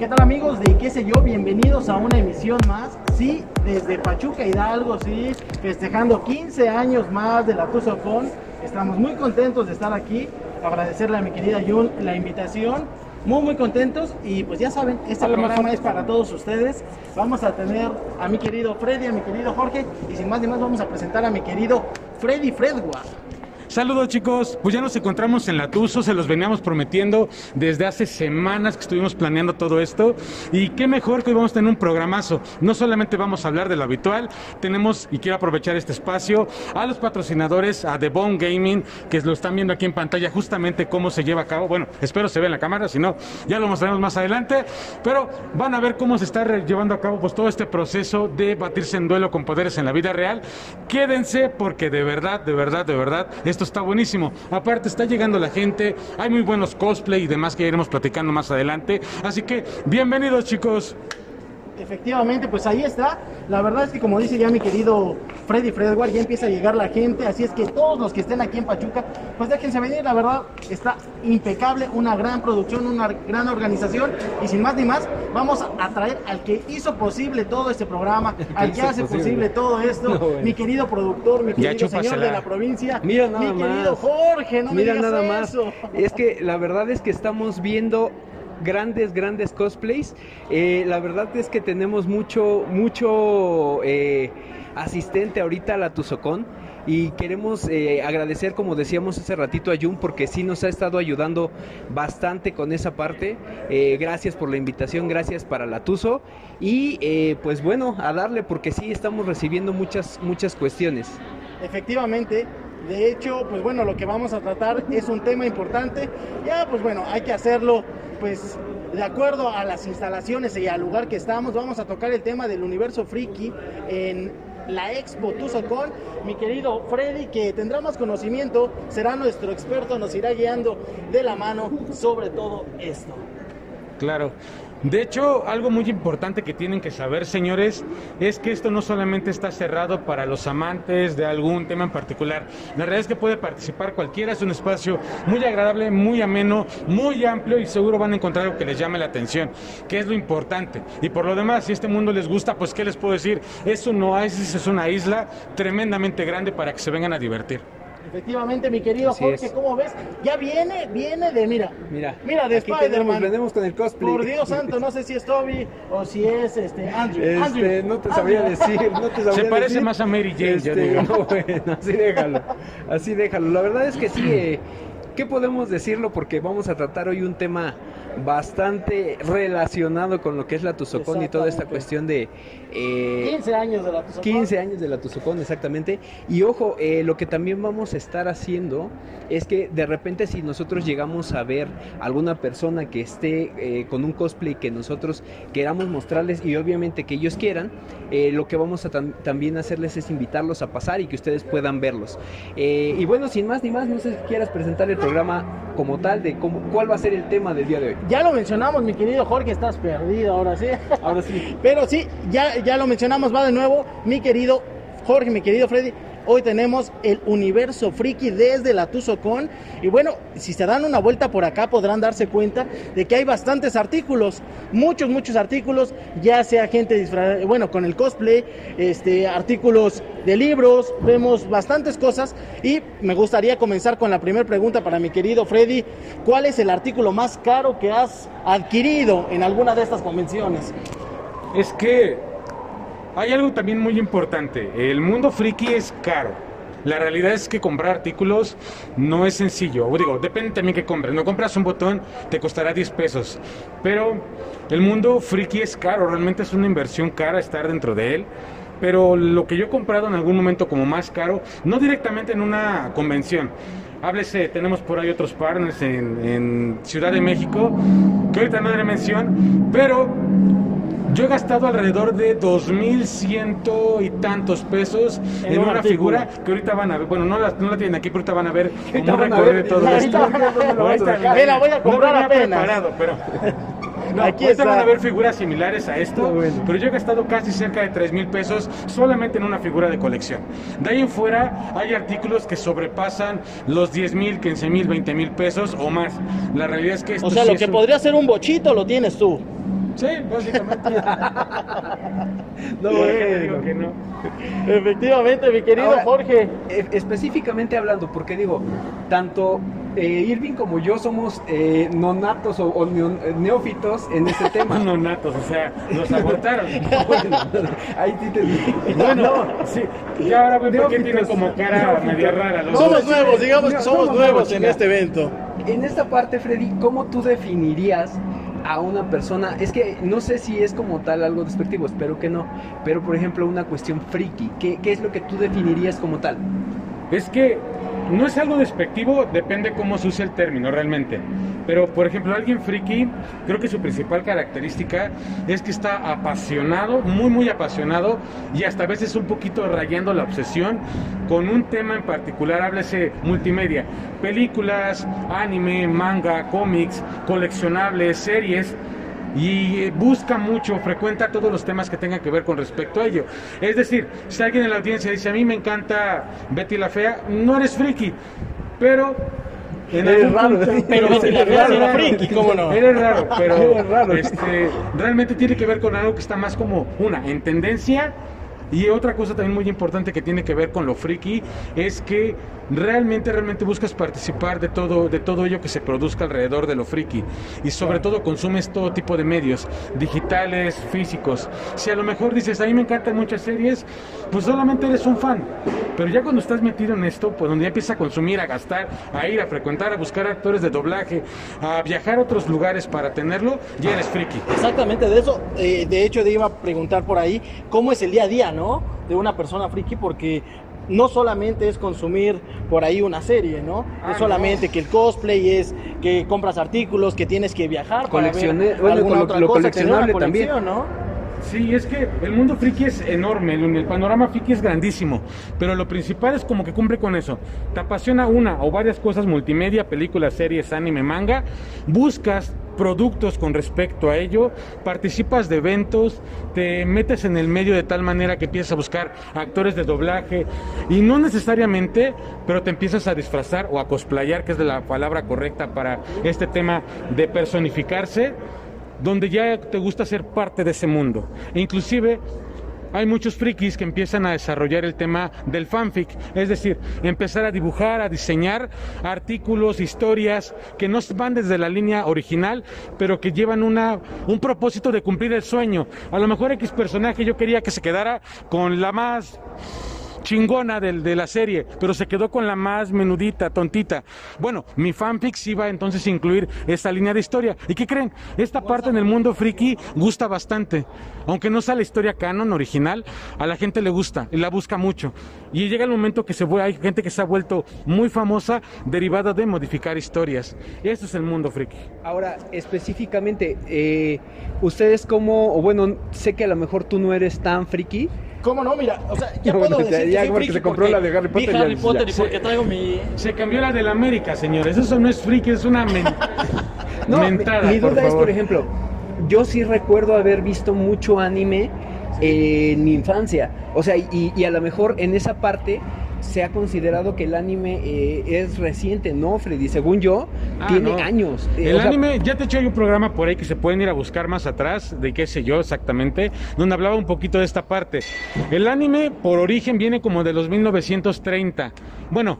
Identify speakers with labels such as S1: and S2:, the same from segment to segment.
S1: ¿Qué tal amigos de qué sé yo? Bienvenidos a una emisión más. Sí, desde Pachuca Hidalgo, sí, festejando 15 años más de la Tuzocon. Estamos muy contentos de estar aquí. Agradecerle a mi querida Jun la invitación. Muy, muy contentos y pues ya saben, este programa es para todos ustedes. Vamos a tener a mi querido Freddy, a mi querido Jorge y sin más ni más vamos a presentar a mi querido Freddy Fredwa.
S2: Saludos chicos, pues ya nos encontramos en la Tuzo, se los veníamos prometiendo desde hace semanas que estuvimos planeando todo esto y qué mejor que hoy vamos a tener un programazo. No solamente vamos a hablar de lo habitual, tenemos y quiero aprovechar este espacio a los patrocinadores, a The Bone Gaming, que lo están viendo aquí en pantalla justamente cómo se lleva a cabo. Bueno, espero se vea en la cámara, si no, ya lo mostraremos más adelante, pero van a ver cómo se está llevando a cabo pues todo este proceso de batirse en duelo con poderes en la vida real. Quédense porque de verdad, de verdad, de verdad, está buenísimo. Aparte, está llegando la gente, hay muy buenos cosplay y demás que iremos platicando más adelante. Así que, bienvenidos, chicos.
S1: Efectivamente, pues ahí está. La verdad es que como dice ya mi querido Freddy Fredward, ya empieza a llegar la gente, así es que todos los que estén aquí en Pachuca, pues déjense venir, la verdad está impecable, una gran producción, una gran organización y sin más ni más, vamos a traer al que hizo posible todo este programa, al que hace posible, todo esto, mi querido productor, mi querido señor de la provincia,
S3: Mira nada
S1: mi querido Jorge, no
S3: Mira
S1: me digas
S3: nada
S1: eso.
S3: más. Es que la verdad es que estamos viendo grandes, grandes cosplays. Eh, la verdad es que tenemos mucho, mucho eh, asistente ahorita a la Tuzocón. Y queremos eh, agradecer, como decíamos hace ratito, a Jun porque sí nos ha estado ayudando bastante con esa parte. Gracias por la invitación, gracias para la Tuzo. Y eh, pues bueno, a darle porque sí estamos recibiendo muchas, muchas cuestiones.
S1: Efectivamente, de hecho, pues bueno, lo que vamos a tratar es un tema importante. Ya, pues bueno, hay que hacerlo, pues de acuerdo a las instalaciones y al lugar que estamos. Vamos a tocar el tema del universo friki en la Expo Tuzocon. Mi querido Freddy, que tendrá más conocimiento, será nuestro experto, nos irá guiando de la mano sobre todo esto.
S2: Claro. De hecho, algo muy importante que tienen que saber, señores, es que esto no solamente está cerrado para los amantes de algún tema en particular. La realidad es que puede participar cualquiera, es un espacio muy agradable, muy ameno, muy amplio y seguro van a encontrar algo que les llame la atención, que es lo importante. Y por lo demás, si este mundo les gusta, pues ¿qué les puedo decir? Es un oasis, es una isla tremendamente grande para que se vengan a divertir.
S1: Efectivamente, mi querido
S3: Así
S1: Jorge,
S3: es.
S1: ¿cómo ves? Ya viene, viene de, mira,
S3: Mira,
S1: mira de Spider-Man.
S3: con el cosplay.
S1: Por Dios santo, no sé si es Toby o si es este Andrew.
S3: Este,
S1: Andrew,
S3: no te sabría
S1: Andrew.
S3: decir, no te sabría
S2: Se parece
S3: decir.
S2: más a Mary Jane, yo
S3: Este,
S2: digo.
S3: no, bueno, así déjalo, así déjalo. La verdad es que sí, eh, ¿qué podemos decirlo? Porque vamos a tratar hoy un tema bastante relacionado con lo que es la Tuzocón y toda esta cuestión de... eh,
S1: 15 años de la Tuzocón.
S3: 15 años de la Tuzocón, exactamente. Y ojo, eh, lo que también vamos a estar haciendo es que de repente si nosotros llegamos a ver alguna persona que esté eh, con un cosplay que nosotros queramos mostrarles y obviamente que ellos quieran, eh, lo que vamos a tam- también hacerles es invitarlos a pasar y que ustedes puedan verlos. Eh, y bueno, sin más ni más, no sé si quieras presentar el programa como tal de cómo, cuál va a ser el tema del día de hoy.
S1: Ya lo mencionamos, mi querido Jorge, estás perdido ahora sí.
S3: Ahora sí.
S1: Pero sí, ya, ya lo mencionamos, va de nuevo, mi querido Jorge, mi querido Freddy. Hoy tenemos el universo friki desde la Tuzocon. Y bueno, si se dan una vuelta por acá podrán darse cuenta de que hay bastantes artículos, muchos, muchos artículos, ya sea gente disfrazada, bueno, con el cosplay, este, artículos de libros, vemos bastantes cosas. Y me gustaría comenzar con la primera pregunta para mi querido Freddy. ¿Cuál es el artículo más caro que has adquirido en alguna de estas convenciones?
S2: Es que hay algo también muy importante. El mundo friki es caro. La realidad es que comprar artículos no es sencillo. O digo, depende también que compres. No compras un botón, te costará 10 pesos. Pero el mundo friki es caro. Realmente es una inversión cara estar dentro de él. Pero lo que yo he comprado en algún momento como más caro, no directamente en una convención. Háblese, tenemos por ahí otros partners en, Ciudad de México, que ahorita no daré mención, pero yo he gastado alrededor de 2.100 y tantos pesos
S1: En
S2: en,
S1: un
S2: una
S1: artículo.
S2: figura que ahorita van a ver. Bueno, no la, no la tienen aquí, pero ahorita van a ver
S3: ver,
S2: de todo esto.
S1: Me la voy a comprar
S2: no
S1: apenas.
S2: preparado, pero... No,
S1: Aquí está.
S2: van a ver figuras similares a esto,
S3: bueno.
S2: pero yo he gastado casi cerca de 3 mil pesos solamente en una figura de colección. De ahí en fuera hay artículos que sobrepasan los 10 mil, 15 mil, 20 mil pesos o más. La realidad es que esto
S1: O sea,
S2: sí
S1: lo
S2: es
S1: que
S2: un-
S1: podría ser un bochito lo tienes tú.
S2: Sí, básicamente.
S3: No,
S2: ¿Por qué
S3: bueno.
S2: digo que no?
S1: Efectivamente, mi querido
S3: Ahora,
S1: Jorge.
S3: e- específicamente hablando, porque digo, tanto eh, Irving como yo somos eh, nonatos o, o neo- neófitos en este tema.
S2: No natos, o sea, los abortaron.
S3: Bueno, ahí sí te dije.
S2: Bueno, sí. Ya ahora veo que
S3: Neófitos.
S2: tiene como cara
S3: Neófitos.
S2: media rara. los
S1: Somos
S2: dos.
S1: nuevos, digamos que somos
S3: somos
S1: nuevos
S3: nuevos,
S1: en este evento.
S3: En esta parte, Freddy, ¿cómo tú definirías a una persona? Es que no sé si es como tal algo despectivo, espero que no. Pero, por ejemplo, una cuestión friki. ¿Qué, qué es lo que tú definirías como tal?
S2: Es que no es algo despectivo, depende cómo se use el término realmente. Pero, por ejemplo, alguien friki, creo que su principal característica es que está apasionado, muy, muy apasionado, y hasta a veces un poquito rayando la obsesión con un tema en particular, háblese multimedia, películas, anime, manga, cómics, coleccionables, series y eh, busca mucho, frecuenta todos los temas que tengan que ver con respecto a ello. Es decir, si alguien en la audiencia dice, a mí me encanta Betty la Fea, no eres friki, pero... En
S3: Eres raro,
S2: punto-
S3: ¿sí?
S1: Pero Betty la
S2: Eres
S1: Fea era friki, ¿cómo no?
S2: Eres raro, pero
S3: Eres raro.
S2: Este, realmente tiene que ver con algo que está más como, una, en tendencia, y otra cosa también muy importante que tiene que ver con lo friki es que realmente, realmente buscas participar de todo, de todo ello que se produzca alrededor de lo friki. Y sobre todo consumes todo tipo de medios, digitales, físicos. Si a lo mejor dices, a mí me encantan muchas series, pues solamente eres un fan. Pero ya cuando estás metido en esto, pues donde ya empiezas a consumir, a gastar, a ir, a frecuentar, a buscar actores de doblaje, a viajar a otros lugares para tenerlo, ya eres friki.
S1: Exactamente, de eso, eh, de hecho, te iba a preguntar por ahí, ¿cómo es el día a día, no? De una persona friki, porque no solamente es consumir por ahí una serie, ¿no?
S2: Ah,
S1: es solamente que el cosplay es que compras artículos, que tienes que viajar para
S3: Coleccione-
S1: ver
S3: bueno,
S1: alguna
S3: lo-
S1: otra
S3: lo
S1: cosa, tener una
S3: coleccionable también.
S1: colección, ¿no?
S2: Sí, es que el mundo friki es enorme, el, panorama friki es grandísimo, pero lo principal es como que cumple con eso. Te apasiona una o varias cosas, multimedia, películas, series, anime, manga, buscas productos con respecto a ello, participas de eventos, te metes en el medio de tal manera que empiezas a buscar actores de doblaje y no necesariamente, pero te empiezas a disfrazar o a cosplayar, que es la palabra correcta para este tema de personificarse donde ya te gusta ser parte de ese mundo. E inclusive hay muchos frikis que empiezan a desarrollar el tema del fanfic, es decir, empezar a dibujar, a diseñar artículos, historias que no van desde la línea original, pero que llevan una, un propósito de cumplir el sueño. A lo mejor X personaje yo quería que se quedara con la más chingona de la serie, pero se quedó con la más menudita, tontita. Bueno, mi fanfic sí va entonces a incluir esta línea de historia. ¿Y qué creen? Esta parte en el mundo friki gusta bastante. Aunque no sea la historia canon original, a la gente le gusta y la busca mucho. Y llega el momento que se hay gente que se ha vuelto muy famosa derivada de modificar historias. Eso es el mundo friki.
S3: Ahora, específicamente, eh, ustedes como, o bueno, sé que a lo mejor tú no eres tan friki,
S1: ¿Cómo no? Mira, o sea, ya
S3: No,
S1: puedo
S3: ya-
S1: decir
S3: ya
S1: que soy
S3: porque
S1: friki
S3: se compró
S1: porque
S3: la de Harry Potter, ya-
S1: Harry Potter y porque traigo mi...
S2: Se cambió la del América, señores. Eso no es friki, es una men-
S3: No, mi-
S2: mentada.
S3: mi duda es,
S2: favor.
S3: por ejemplo, yo sí recuerdo haber visto mucho anime en mi infancia. O sea, y, y a lo mejor en esa parte se ha considerado que el anime eh, es reciente, ¿no, Freddy? Según yo,
S2: Ah,
S3: tiene
S2: no.
S3: años. Eh,
S2: El
S3: sea,
S2: anime, ya te he hecho un programa por ahí que se pueden ir a buscar más atrás, de qué sé yo exactamente, donde hablaba un poquito de esta parte. El anime, por origen, viene como de los 1930. Bueno,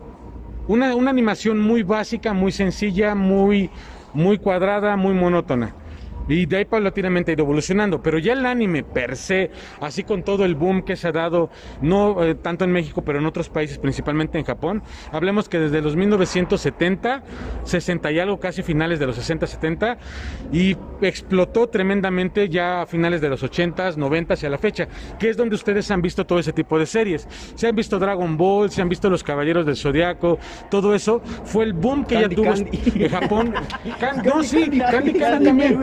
S2: una, una animación muy básica, muy sencilla, muy, muy cuadrada, muy monótona. Y de ahí paulatinamente ha ido evolucionando. Pero ya el anime per se, así con todo el boom que se ha dado, no eh, tanto en México, pero en otros países, principalmente en Japón, hablemos que desde los 1970, 60 y algo, casi finales de los 60, 70, y explotó tremendamente ya a finales de los 80, 90 y a la fecha, que es donde ustedes han visto todo ese tipo de series. Se han visto Dragon Ball, se han visto Los Caballeros del Zodiaco, todo eso fue el boom que
S3: Candy
S2: ya tuvo
S3: Candy.
S2: en Japón. Can- no, sí,
S3: Candy,
S2: también.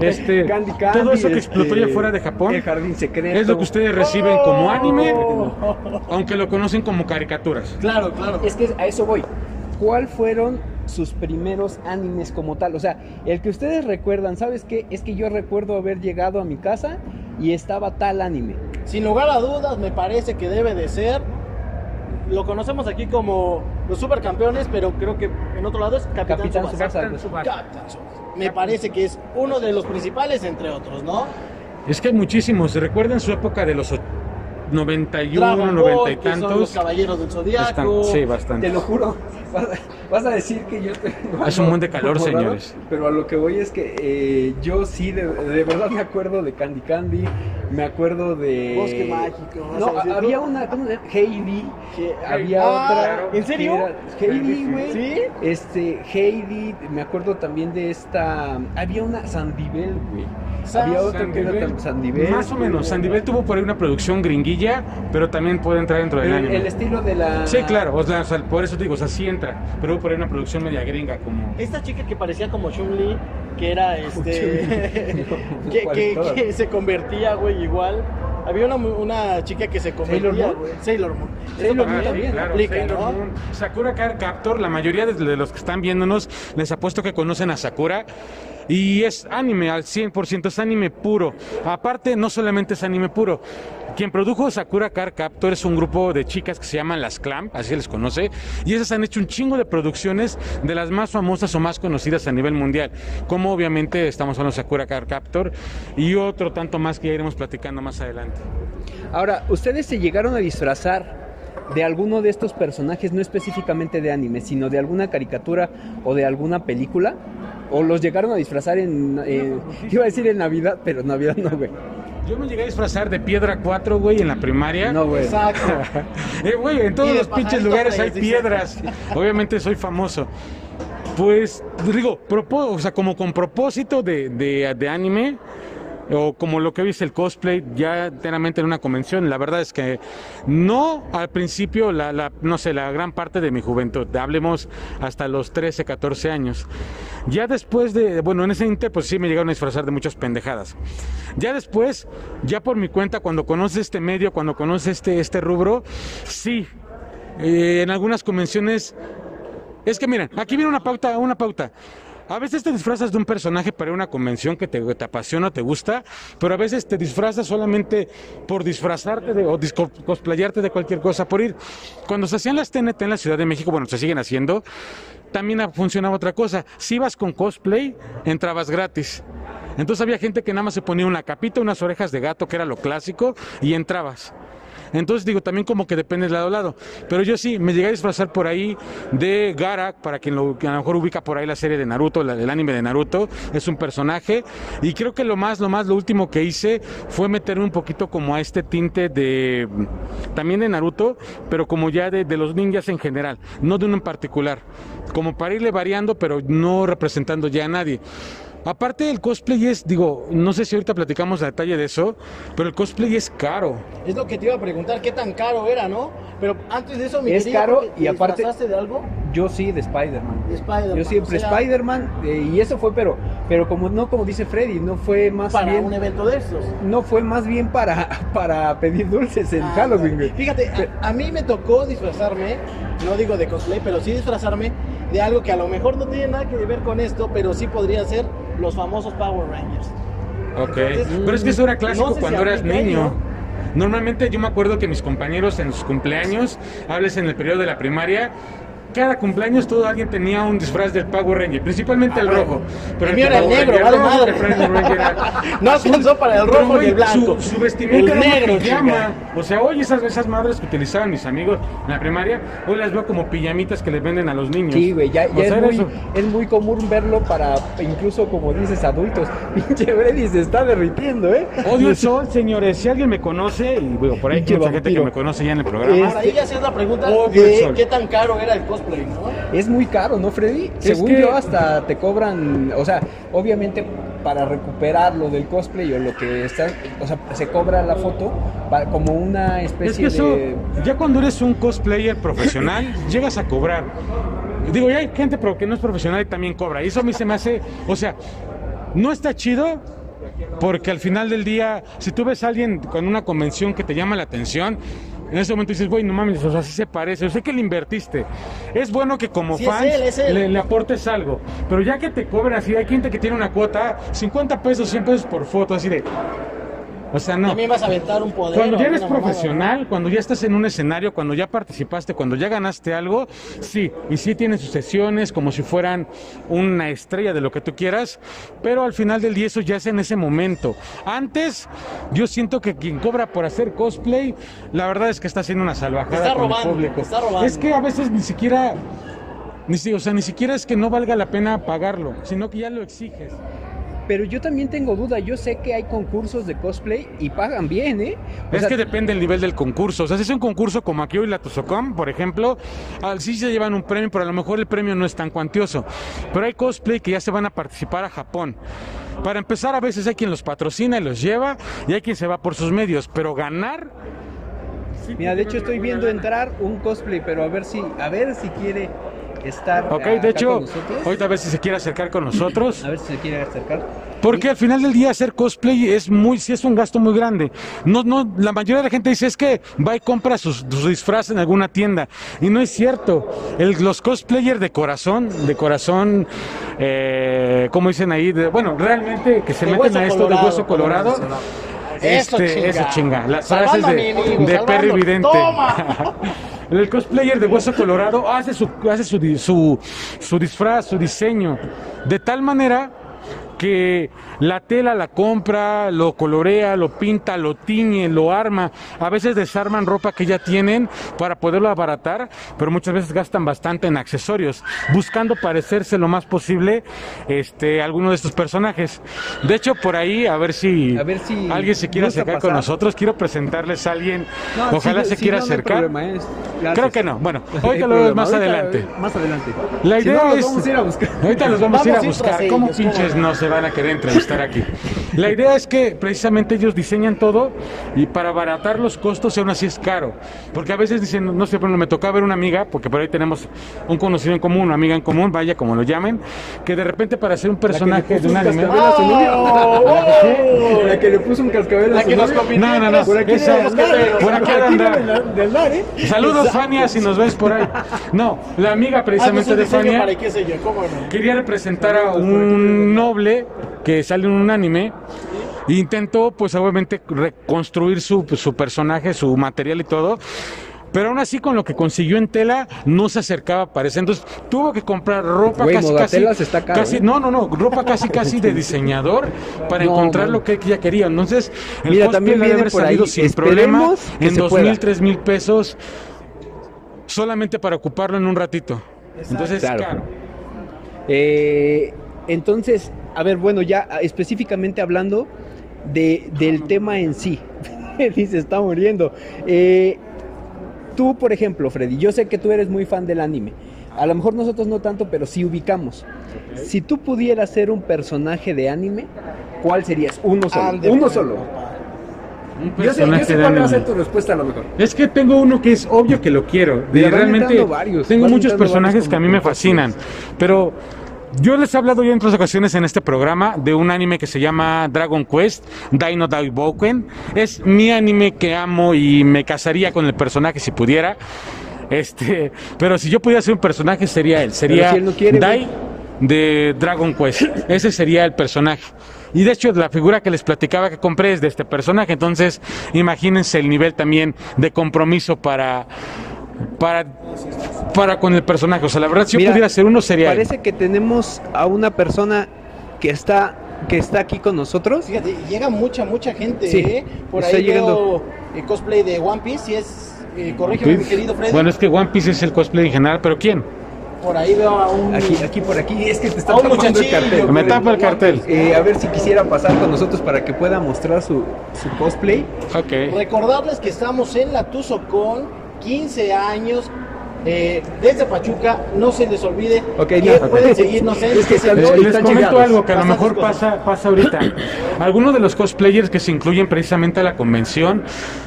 S2: Este,
S3: Candy Candy,
S2: todo eso que explotó
S3: este,
S2: ya fuera de Japón
S3: El jardín secreto.
S2: es lo que ustedes reciben como anime,
S1: Oh.
S2: aunque lo conocen como caricaturas.
S1: Claro, claro.
S3: Es que a eso voy. ¿Cuál fueron sus primeros animes como tal? O sea, el que ustedes recuerdan, ¿sabes qué? Es que yo recuerdo haber llegado a mi casa y estaba tal anime.
S1: Sin lugar a dudas, me parece que debe de ser. Lo conocemos aquí como los supercampeones, pero creo que en otro lado es Capitán,
S3: Capitán.
S1: Capitán. Me parece que es uno de los principales entre otros, ¿no?
S2: Es que hay muchísimos. Recuerden su época de los 91,
S1: Dragon
S2: 90 y
S1: que son los
S2: tantos.
S1: caballeros del Zodiaco.
S2: Están- sí, bastante.
S3: Te lo juro. Vas a, vas a decir que yo tengo
S2: Hace un buen de calor,
S3: raro,
S2: señores.
S3: Pero a lo que voy es que eh, yo sí, de, de verdad me acuerdo de Candy Candy. Me acuerdo de.
S1: Bosque Mágico, ¿vas
S3: No,
S1: a
S3: había una. ¿Cómo se llama? Heidi.
S1: He-
S3: Había
S1: Ah,
S3: otra.
S1: ¿en serio?
S3: Heidi, güey.
S1: ¿Sí?
S3: Este, Heidi. Me acuerdo también de esta. Había una Sandivel, güey. Había otra que era
S2: Sandivel. Más o menos. Sandivel tuvo por ahí una producción gringuilla, pero también puede entrar dentro del
S3: El,
S2: anime.
S3: el estilo de la.
S2: Sí, claro, o sea, por eso te digo, o sea, sí entra, pero por ahí una producción media gringa como...
S1: Esta chica que parecía como Chun-Li, que era este. Que, se convertía, güey, igual. Había una, una chica que se convertía,
S3: ¿Sailor Moon?
S1: Sailor Moon.
S3: Sailor Moon
S1: también
S3: también,
S2: Claro,
S1: aplica,
S2: Sailor
S1: ¿no?
S2: Moon. Sakura Card Captor, la mayoría de de los que están viéndonos, les apuesto que conocen a Sakura. Y es anime al 100%, es anime puro. Aparte, no solamente es anime puro. Quien produjo Sakura Card Captor es un grupo de chicas que se llaman las Clam, así se les conoce. Y esas han hecho un chingo de producciones de las más famosas o más conocidas a nivel mundial. Como obviamente estamos hablando de Sakura Card Captor y otro tanto más que ya iremos platicando más adelante.
S3: Ahora, ¿ustedes se llegaron a disfrazar de alguno de estos personajes, no específicamente de anime, sino de alguna caricatura o de alguna película? ¿O los llegaron a disfrazar en... en- iba a decir en Navidad, pero en Navidad no, güey.
S2: Yo me llegué a disfrazar de piedra 4, güey, en la primaria.
S3: No, güey.
S1: Exacto.
S2: Eh, güey, en todos los pinches lugares hay piedras. Obviamente soy famoso. Pues, digo, propo- o sea, como con propósito de, de, de anime, o como lo que viste el cosplay, ya enteramente en una convención, la verdad es que no al principio, la, la- no sé, la gran parte de mi juventud, hablemos hasta los 13, 14 años. Ya después de, bueno, en ese inter, pues sí me llegaron a disfrazar de muchas pendejadas. Ya después, ya por mi cuenta, cuando conoces este medio, cuando conoces este, este rubro, sí, eh, en algunas convenciones es que miren, aquí viene una pauta, una pauta. A veces te disfrazas de un personaje para una convención que te, te apasiona, te gusta, pero a veces te disfrazas solamente por disfrazarte o cosplayarte de cualquier cosa, por ir. Cuando se hacían las TNT en la Ciudad de México, bueno, se siguen haciendo, también funcionaba otra cosa. Si ibas con cosplay, entrabas gratis. Entonces había gente que nada más se ponía una capita, unas orejas de gato, que era lo clásico, y entrabas. Entonces digo, también como que depende de lado a lado. Pero yo sí, me llegué a disfrazar por ahí de Garak, para quien lo, a lo mejor ubica por ahí la serie de Naruto, el anime de Naruto, es un personaje. Y creo que lo más, lo más, lo último que hice fue meterme un poquito como a este tinte de, también de Naruto, pero como ya de, de los ninjas en general, no de uno en particular. Como para irle variando, pero no representando ya a nadie. Aparte el cosplay es, digo, no sé si ahorita platicamos a detalle de eso, pero el cosplay es caro.
S1: Es lo que te iba a preguntar, qué tan caro era, ¿no? Pero antes de eso, mi
S3: Es
S1: querido,
S3: caro
S1: ¿te
S3: y aparte-
S1: disfrazaste de algo?
S3: Yo sí, de Spider-Man.
S1: De Spider-Man,
S3: Yo siempre
S1: o sea,
S3: Spider-Man, eh, y eso fue, pero, pero como no como dice Freddy, no fue más
S1: Para
S3: bien,
S1: un evento de estos.
S3: no fue más bien para, para pedir dulces en
S1: Ah,
S3: Halloween, güey.
S1: Fíjate, a, a mí me tocó disfrazarme, no digo de cosplay, pero sí disfrazarme de algo que a lo mejor no tiene nada que ver con esto, pero sí podría ser los famosos Power Rangers.
S2: Ok.
S1: Entonces,
S2: Pero es que eso era clásico
S1: no sé si
S2: cuando eras niño.
S1: ¿no?
S2: Normalmente yo me acuerdo que mis compañeros en sus cumpleaños, hables en el periodo de la primaria, cada cumpleaños todo alguien tenía un disfraz del Power Ranger, principalmente el rojo.
S1: El mío era el
S2: Power
S1: negro,
S2: Ranger
S1: vale madre.
S2: Ranger
S1: No alcanzó para el
S2: Pero,
S1: rojo
S2: güey,
S1: ni el blanco.
S2: Su, su vestimenta
S1: El negro,
S2: pijama.
S1: chica.
S2: O sea, hoy esas, esas madres que utilizaban mis amigos en la primaria, hoy las veo como pijamitas que les venden a los niños.
S3: Sí, güey, ya, ya es, muy,
S2: eso.
S3: es muy común verlo para, incluso como dices, adultos. Pinche Freddy se está derritiendo, ¿eh?
S2: Odio el sol, señores. Si alguien me conoce, y bueno, por ahí hay mucha gente que me conoce ya en el programa.
S3: Es-
S1: Ahora ahí ya hacías la pregunta
S2: Odio el
S1: de
S2: sol.
S1: qué tan caro era el cosplay, ¿no?
S3: Es muy caro, ¿no, Freddy? Según
S2: que-
S3: yo, hasta te cobran, o sea, obviamente para recuperar lo del cosplay o lo que está, o sea, se cobra la foto pa- como una
S2: Es
S3: especie
S2: que eso,
S3: de...
S2: ya cuando eres un cosplayer profesional, llegas a cobrar. Digo, ya hay gente pero que no es profesional y también cobra. Y eso a mí se me hace, o sea, no está chido porque al final del día, si tú ves a alguien con una convención que te llama la atención, en ese momento dices, güey, no mames, o sea, sí se parece, yo sé que le invertiste. Es bueno que como
S1: Sí, es
S2: fans
S1: él, es él.
S2: Le, le aportes algo, pero ya que te cobran así, hay gente que tiene una cuota, 50 pesos, 100 pesos por foto, así de, O sea, no.
S1: También vas a aventar un poder.
S2: Cuando ya eres
S1: alguna mamada,
S2: profesional, cuando ya estás en un escenario, cuando ya participaste, cuando ya ganaste algo, sí, y sí tienes sus sesiones como si fueran una estrella de lo que tú quieras, pero al final del día eso ya es en ese momento. Antes, yo siento que quien cobra por hacer cosplay, la verdad es que está haciendo una salvajada
S1: Está
S2: con
S1: robando,
S2: el público.
S1: está robando.
S2: Es que a veces ni siquiera, ni, o sea, ni siquiera es que no valga la pena pagarlo, sino que ya lo exiges.
S3: Pero yo también tengo duda, yo sé que hay concursos de cosplay y pagan bien, ¿eh? O
S2: Es
S3: sea,
S2: que depende del nivel del concurso. O sea, si es un concurso como aquí hoy la Tuzocom, por ejemplo, sí se llevan un premio, pero a lo mejor el premio no es tan cuantioso. Pero hay cosplay que ya se van a participar a Japón. Para empezar, a veces hay quien los patrocina y los lleva, y hay quien se va por sus medios. Pero ganar.
S3: Mira, de hecho estoy viendo entrar un cosplay, pero a ver si, a ver si quiere estar.
S2: Ok,
S3: acá
S2: de hecho, ahorita a ver si se quiere acercar con nosotros.
S3: A ver si se quiere acercar.
S2: Porque al final del día hacer cosplay es muy, sí es un gasto muy grande. No, no, la mayoría de la gente dice es que va y compra sus, sus disfraces en alguna tienda. Y no es cierto. El- los cosplayers de corazón, de corazón, eh, como dicen ahí, de- bueno, realmente que se
S1: De
S2: meten a esto
S1: colorado,
S2: de hueso colorado.
S1: Eso
S2: este,
S1: chinga.
S2: eso chinga. Las frases de,
S1: enemigo,
S2: de. Perry Vidente.
S1: ¡Toma!
S2: El cosplayer de hueso colorado hace su, hace su, su, su disfraz, su diseño, de tal manera que la tela la compra, lo colorea, lo pinta, lo tiñe, lo arma. A veces desarman ropa que ya tienen para poderlo abaratar, pero muchas veces gastan bastante en accesorios, buscando parecerse lo más posible este, a alguno de estos personajes. De hecho, por ahí, a ver si,
S3: A ver si
S2: alguien se quiere acercar con nosotros. Quiero presentarles a alguien,
S3: No,
S2: ojalá se quiera
S3: no,
S2: acercar.
S3: ¿eh?
S2: Creo que no. Bueno, ahorita lo vemos más
S3: Ahorita,
S2: adelante.
S3: Más adelante.
S2: La
S3: Si
S2: idea
S3: los
S2: es.
S3: vamos a ir a buscar.
S2: Ahorita los vamos, a ir a
S1: Vamos a ir
S2: buscar.
S1: tras
S2: ¿Cómo pinches
S1: no?
S2: no van a querer entrevistar aquí? La idea es que precisamente ellos diseñan todo y para abaratar los costos aún así es caro. Porque a veces dicen, no sé, pero me tocó ver una amiga, porque por ahí tenemos un conocido en común, una amiga en común, vaya como lo llamen, que de repente para hacer un personaje de un anime.
S3: cascabel a su novio.
S1: ¡Oh!
S3: La que le puso un cascabel a
S1: La
S3: su
S1: que nos
S3: novio.
S2: No, no, no,
S3: Por aquí
S2: esa- por aquí andar.
S3: ¿eh?
S2: Saludos, Fania, si nos ves por ahí. No, la amiga precisamente
S1: Haznos un
S2: de Fania. quería representar a un noble que sale en un anime e intentó pues obviamente reconstruir su, su personaje, su material y todo. Pero aún así con lo que consiguió en tela no se acercaba a parecer. Entonces tuvo que comprar ropa casi casi,
S3: Modatelas está caro,
S2: casi
S3: ¿eh?
S2: no no no ropa casi casi de diseñador para
S3: No,
S2: encontrar
S3: man.
S2: lo que ella quería. Entonces el
S3: Mira, también viene
S2: haber
S3: por ahí.
S2: salido sin problema
S3: Esperemos
S2: en dos mil tres mil pesos solamente para ocuparlo en un ratito. Entonces
S3: Claro.
S2: caro.
S3: Eh, entonces, a ver, bueno, ya ah, específicamente hablando de, del tema en sí. Dice, está muriendo. Eh, tú, por ejemplo, Freddy, yo sé que tú eres muy fan del anime. A lo mejor nosotros no tanto, pero sí ubicamos. Si tú pudieras ser un personaje de anime, ¿cuál serías? Uno solo. Uno solo.
S2: Un
S3: Yo sé, yo cuál va a ser tu respuesta a lo mejor.
S2: Es que tengo uno que es obvio que lo quiero. De- realmente
S3: varios,
S2: tengo muchos personajes que a mí me fascinan. Pero yo les he hablado ya en otras ocasiones en este programa de un anime que se llama Dragon Quest, Dino Daiboken. Es mi anime que amo y me casaría con el personaje si pudiera. Este, pero si yo pudiera ser un personaje sería él, sería
S3: si él no quiere,
S2: Dai de Dragon Quest. Ese sería el personaje. Y de hecho la figura que les platicaba que compré es de este personaje, entonces imagínense el nivel también de compromiso para para para con el personaje. O sea, la verdad si yo
S3: Mira,
S2: pudiera ser uno sería él.
S3: Parece que tenemos a una persona que está, que está aquí con nosotros.
S1: Fíjate, llega mucha, mucha gente,
S3: Sí,
S1: ¿eh? Por
S3: está
S1: ahí
S3: llegando.
S1: veo el cosplay de One Piece y es... Eh, corrígeme, mi querido Freddy.
S2: Bueno, es que One Piece es el cosplay en general, pero ¿quién?
S1: Por ahí veo a un...
S3: Aquí, aquí por aquí, es que te está tapando el cartel.
S2: Me tapa el cartel.
S3: Eh, a ver si quisiera pasar con nosotros para que pueda mostrar su, su cosplay.
S2: Ok.
S1: Recordarles que estamos en la Tuzocon, 15 años, eh, desde Pachuca, no se les olvide
S3: Ok,
S1: que
S3: no.
S1: pueden seguirnos en
S3: Es que están-
S2: Les, les
S3: están
S2: comento
S3: llegados.
S2: algo que a lo mejor pasa, pasa ahorita. Algunos de los cosplayers que se incluyen precisamente a la convención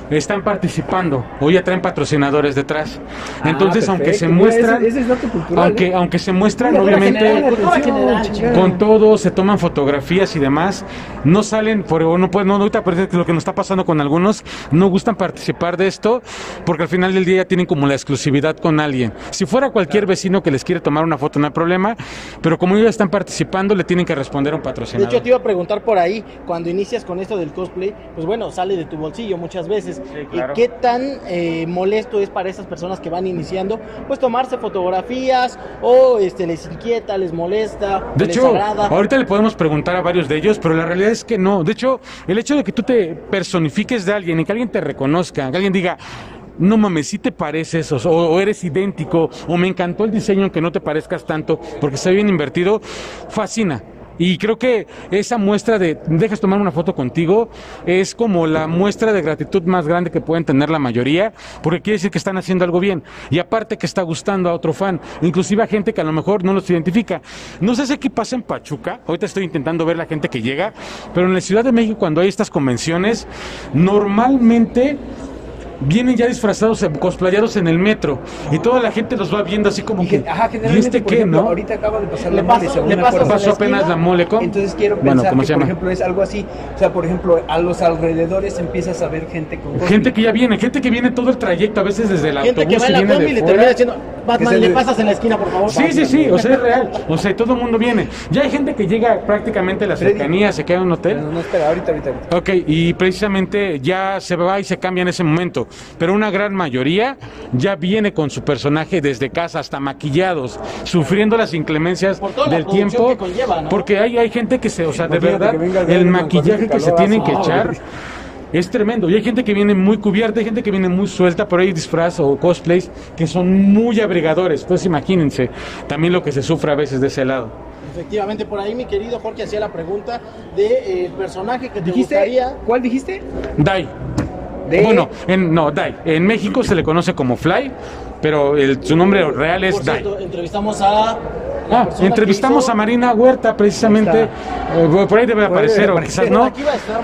S2: están participando o ya traen patrocinadores detrás. Entonces,
S3: Ah,
S2: aunque
S3: perfecto.
S2: se muestran,
S3: ese- ese cultural,
S2: aunque,
S3: ¿eh?
S2: aunque se muestran, obviamente,
S1: general, general,
S2: con todo, se toman fotografías y demás, no salen, por no pueden, no, ahorita lo que nos está pasando con algunos, no gustan participar de esto, porque al final del día ya tienen como la exclusividad con alguien. Si fuera cualquier vecino que les quiere tomar una foto, no hay problema, pero como ellos están participando, le tienen que responder a un
S1: De
S2: patrocinador.
S1: hecho, te iba a preguntar por ahí, cuando inicias con esto del cosplay, pues bueno, sale de tu bolsillo muchas veces.
S2: claro.
S1: ¿Y qué tan eh, molesto es para esas personas que van iniciando? Pues tomarse fotografías o este les inquieta, les molesta,
S2: De
S1: les
S2: hecho,
S1: agrada.
S2: ahorita le podemos preguntar a varios de ellos, pero la realidad es que no. De hecho, el hecho de que tú te personifiques de alguien y que alguien te reconozca, que alguien diga, no mames, si te pareces o, o eres idéntico, o me encantó el diseño aunque no te parezcas tanto, porque está bien invertido, fascina. Y creo que esa muestra de dejas tomar una foto contigo es como la muestra de gratitud más grande que pueden tener la mayoría, porque quiere decir que están haciendo algo bien. Y aparte que está gustando a otro fan, inclusive a gente que a lo mejor no los identifica. No sé si aquí pasa en Pachuca, ahorita estoy intentando ver la gente que llega, pero en la Ciudad de México cuando hay estas convenciones, normalmente vienen ya disfrazados, eh, cosplayados en el metro, y toda la gente los va viendo así como
S3: Y
S2: que,
S3: que- ajá,
S2: ¿y este
S3: por
S2: qué,
S3: ejemplo,
S2: no?
S3: ahorita acaba de pasar
S1: Le
S3: la mole,
S1: paso-
S3: según
S1: le paso
S2: Pasó apenas la mole con.
S3: Entonces quiero
S2: Bueno,
S3: pensar
S2: ¿cómo
S3: que,
S2: se
S3: por
S2: llama?
S3: ejemplo, es algo así. O sea, por ejemplo, a los alrededores empiezas a ver gente con cosplay.
S2: Gente que ya viene, gente que viene todo el trayecto, a veces desde el
S1: Gente que
S2: autobús
S1: va en
S2: y
S1: la
S2: viene
S1: combi y
S2: de
S1: le
S2: fuera.
S1: termina diciendo, Batman, le
S3: le-
S1: pasas en la esquina, por favor.
S2: Sí, sí, sí, o sea, es real. O sea, todo el mundo viene. Ya hay gente que llega prácticamente a la cercanía, se queda en un hotel.
S3: No, no, espera, ahorita, ahorita. ahorita.
S2: Ok, y precisamente ya se va y se cambia en ese momento. Pero una gran mayoría ya viene con su personaje desde casa, hasta maquillados, sufriendo las inclemencias
S1: Por toda la
S2: del tiempo.
S1: que conlleva, ¿no?
S2: Porque hay, hay gente que se, o sea, de verdad,
S3: el
S2: maquillaje que se tienen que echar. Es tremendo. Y hay gente que viene muy cubierta, hay gente que viene muy suelta, pero hay disfraz o cosplays que son muy abrigadores. Entonces imagínense también lo que se sufre a veces de ese lado.
S1: Efectivamente, por ahí mi querido Jorge hacía la pregunta de eh, el personaje que te
S3: ¿Dijiste?
S1: gustaría.
S3: ¿Cuál dijiste?
S2: Dai.
S3: De-
S2: Bueno, en, no, Dai. En México se le conoce como Fly, pero el- su nombre real es
S1: Por
S2: Dai.
S1: cierto, entrevistamos a.
S2: Ah, entrevistamos a Marina Huerta precisamente, eh, por ahí debe aparecer o quizás no.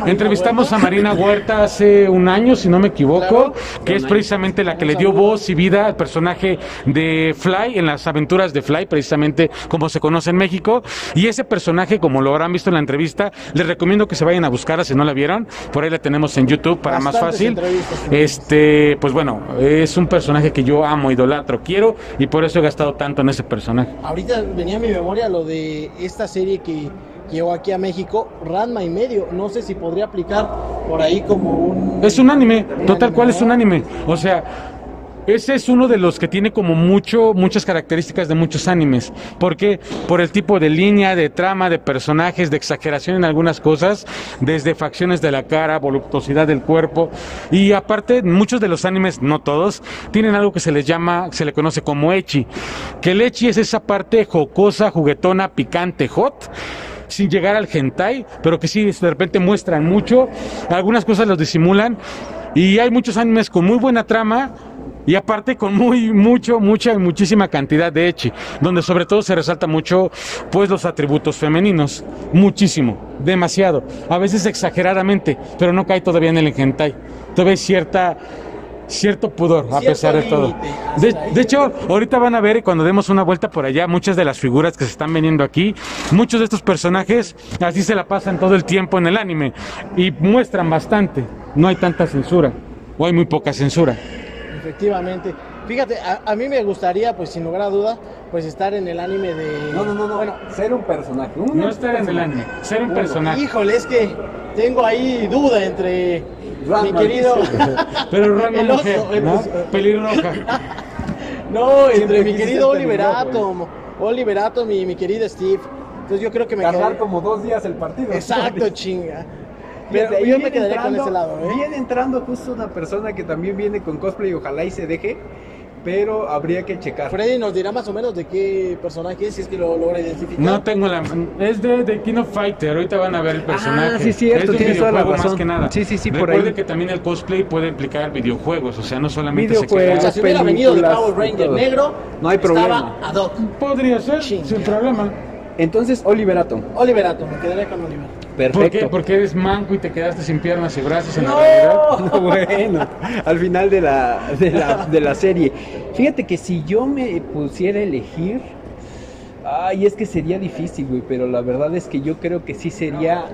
S2: Entrevistamos a Marina Huerta hace un año, si no me equivoco,
S1: Claro.
S2: que es precisamente la que le dio voz y vida al personaje de Fly en las aventuras de Fly, precisamente como se conoce en México. Y ese personaje, como lo habrán visto en la entrevista, les recomiendo que se vayan a buscar si no la vieron. Por ahí la tenemos en YouTube para más fácil. Este, pues bueno, es un personaje que yo amo, idolatro, quiero y por eso he gastado tanto en ese personaje.
S1: Ahorita venía a mi memoria lo de esta serie que llegó aquí a México, Ranma y medio. No sé si podría aplicar por ahí como un.
S2: Es un anime, total
S1: anime,
S2: cual es un anime. O sea, ese es uno de los que tiene como mucho, muchas características de muchos animes. ¿Por qué? Por el tipo de línea, de trama, de personajes, de exageración en algunas cosas, desde facciones de la cara, voluptuosidad del cuerpo. Y aparte, muchos de los animes, no todos, tienen algo que se les llama, se le conoce como echi. Que el echi es esa parte jocosa, juguetona, picante, hot sin llegar al hentai, pero que sí de repente muestran mucho, algunas cosas los disimulan y hay muchos animes con muy buena trama y aparte con muy mucho mucha y muchísima cantidad de echi, donde sobre todo se resalta mucho pues los atributos femeninos, muchísimo, demasiado, a veces exageradamente, pero no cae todavía en el hentai. Todavía hay cierta cierto pudor a pesar de todo. de hecho, ahorita van a ver cuando demos una vuelta por allá muchas de las figuras que se están vendiendo aquí, muchos de estos personajes así se la pasan todo el tiempo en el anime y muestran bastante. No hay tanta censura o hay muy poca censura.
S1: Efectivamente. Fíjate, a, a mí me gustaría, pues sin lugar a duda, pues estar en el anime de.
S3: No, no, no, no.
S1: Bueno,
S3: ser un personaje.
S2: No estar en el anime, ser un personaje.
S1: híjole, es que tengo ahí duda entre mi querido.
S2: Pero Rama
S1: El
S2: mujer,
S1: oso,
S2: ¿no? Pelirroja.
S1: No, entre mi querido Oliver Atom. Oliver Atom y mi querido Steve. Entonces yo creo que me
S3: Tardar
S1: quedaría-
S3: como dos días el partido.
S1: Exacto, chinga. Pero
S3: ahí
S1: yo me quedaría con
S3: entrando-
S1: ese lado, ¿eh?
S3: Viene entrando justo una persona que también viene con cosplay, ojalá y se deje, pero habría que checar.
S1: Freddy nos dirá más o menos de qué personaje es, si es que lo logra identificar.
S2: No tengo la. Es de, de King of Fighter. Ahorita van a ver el personaje.
S3: Ah, sí, cierto,
S2: Es
S3: tienes toda la razón.
S2: Más que nada.
S3: Sí, sí, sí, por
S2: Recuerde
S3: ahí.
S2: que también el cosplay puede implicar videojuegos. O sea, no solamente se
S3: Videojuegos,
S1: O sea,
S2: queda.
S1: si hubiera venido de Power Ranger negro,
S3: No hay
S1: estaba
S3: problema.
S1: ad hoc.
S2: Podría ser,
S1: Chinga.
S2: sin problema.
S3: Entonces, Oliver Atom.
S1: Oliver Atom, me quedaría con Oliver.
S3: Perfecto.
S2: ¿Por qué? Porque eres manco y te quedaste sin piernas y brazos en la realidad.
S3: bueno, al final de la, de, la, de la serie. Fíjate que si yo me pusiera a elegir, ay, es que sería difícil, güey, pero la verdad es que yo creo que sí sería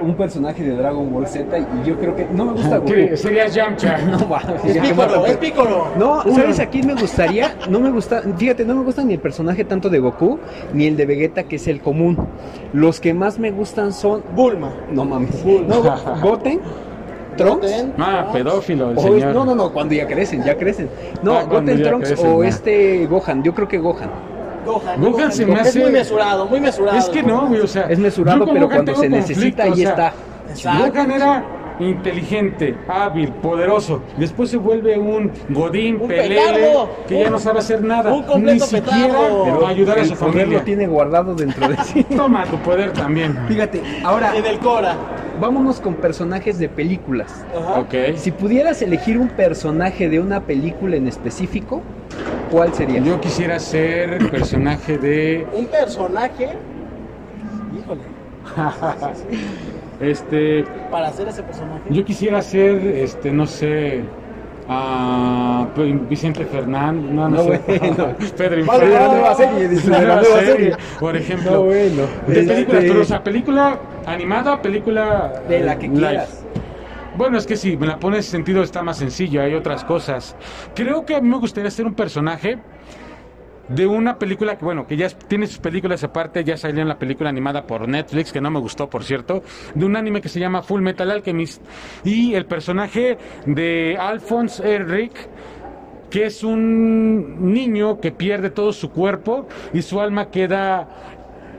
S3: un personaje de Dragon Ball Z y yo creo que no me gusta Goku.
S2: ¿Qué? Sería Yamcha.
S3: No, mames,
S1: Es Piccolo, es Piccolo.
S3: No, ¿sabes a quién me gustaría? No me gusta, fíjate, no me gusta ni el personaje tanto de Goku ni el de Vegeta, que es el común. Los que más me gustan son.
S1: Bulma.
S3: No mames. No, Goten, Trunks.
S2: Ah, pedófilo el
S3: o es-
S2: señor.
S3: no, no, no, cuando ya crecen, ya crecen. No,
S2: Ah,
S3: Goten, Trunks
S2: crecen,
S3: o
S2: ya.
S3: este Gohan. Yo creo que Gohan.
S1: Gohan.
S2: Gohan se me
S1: Es
S2: hace-
S1: muy mesurado, muy mesurado.
S2: Es que no, güey, o sea.
S3: Es mesurado, pero
S2: Gohan
S3: cuando se necesita, ahí
S2: o sea,
S3: está.
S1: Exacto.
S2: Gohan era inteligente, hábil, poderoso. Después se vuelve un godín,
S1: Un
S2: pelele,
S1: petardo.
S2: que ya no sabe hacer nada.
S1: un completo
S2: Ni siquiera ayudar a su
S3: poder
S2: familia.
S3: lo tiene guardado dentro de sí.
S2: Toma tu poder también.
S3: Fíjate, ahora
S1: En el Cora.
S3: Vámonos con personajes de películas.
S1: Ajá.
S2: Ok.
S3: Si pudieras elegir un personaje de una película en específico, ¿cuál sería?
S2: Yo quisiera ser personaje de.
S1: Un personaje. Híjole.
S2: Este.
S1: Para hacer ese personaje.
S2: Yo quisiera ser, este, no sé. Ah, Vicente Fernández, no, no,
S3: No,
S2: sé.
S3: bueno.
S2: Pedro
S1: Vale,
S2: Infante.
S1: la nueva serie,
S3: dice,
S2: La
S3: la
S2: nueva
S3: nueva
S2: serie,
S3: serie.
S2: por ejemplo.
S3: No, bueno.
S2: De
S3: Este-
S2: películas, pero o sea, película animada, película.
S3: De la que
S2: live.
S3: quieras.
S2: Bueno, es que si me la pones en sentido está más sencillo, hay otras cosas. Creo que a mí me gustaría ser un personaje de una película que, bueno, que ya tiene sus películas aparte, ya salió en la película animada por Netflix, que no me gustó, por cierto, de un anime que se llama Full Metal Alchemist. Y el personaje de Alphonse Elric, que es un niño que pierde todo su cuerpo y su alma queda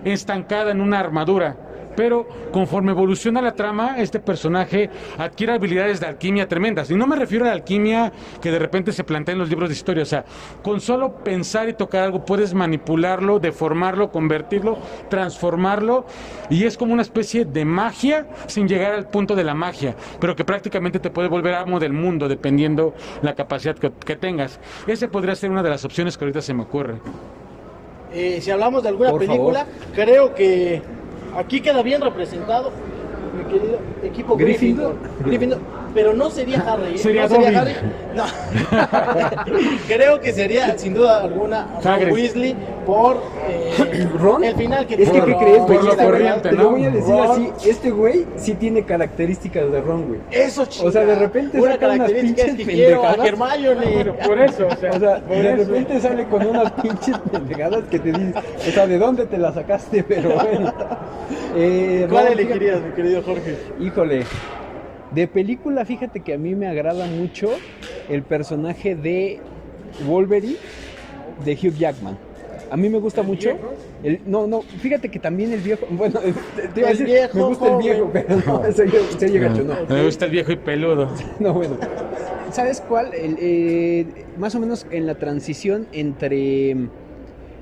S2: estancada en una armadura. Pero conforme evoluciona la trama, este personaje adquiere habilidades de alquimia tremendas. Y no me refiero a la alquimia que de repente se plantea en los libros de historia. O sea, con solo pensar y tocar algo puedes manipularlo, deformarlo, convertirlo, transformarlo. Y es como una especie de magia sin llegar al punto de la magia. Pero que prácticamente te puede volver amo del mundo dependiendo la capacidad que, que tengas. Ese podría ser una de las opciones que ahorita se me ocurre.
S1: Eh, si hablamos de alguna
S3: Por
S1: película, creo que aquí queda bien representado mi querido equipo
S3: Gryffindor.
S1: Gryffindor. Pero no sería Harry. ¿eh?
S2: Sería
S1: no sería. Harry. No. creo que sería sin duda alguna. Weasley por eh,
S3: ¿Ron?
S1: el final que
S3: Es que, ¿qué crees,
S2: por
S3: güey? Te
S2: ¿no?
S3: lo voy a decir
S1: Ron.
S3: así, este güey sí tiene características de Ron, güey.
S1: Eso
S3: O sea, de repente
S1: una
S3: saca unas
S1: característica es que
S3: pinches
S1: quiero a
S3: pendejadas.
S1: Hermione.
S2: Por eso, o sea,
S3: O sea,
S2: por
S3: de
S2: eso.
S3: repente sale con unas pinches pendejadas que te dices, o sea, ¿de dónde te la sacaste? Pero bueno. Eh,
S1: ¿Cuál
S3: Ron,
S1: elegirías, mi querido Jorge?
S3: Híjole. De película, fíjate que a mí me agrada mucho el personaje de Wolverine de Hugh Jackman. A mí me gusta mucho. El, no, no, fíjate que también el viejo. Bueno, te, te iba a
S1: El
S3: decir,
S1: viejo
S3: me gusta el viejo, pero no, se gacho, no.
S2: Me gusta el viejo y peludo.
S3: No, bueno. ¿Sabes cuál? El, eh, más o menos en la transición entre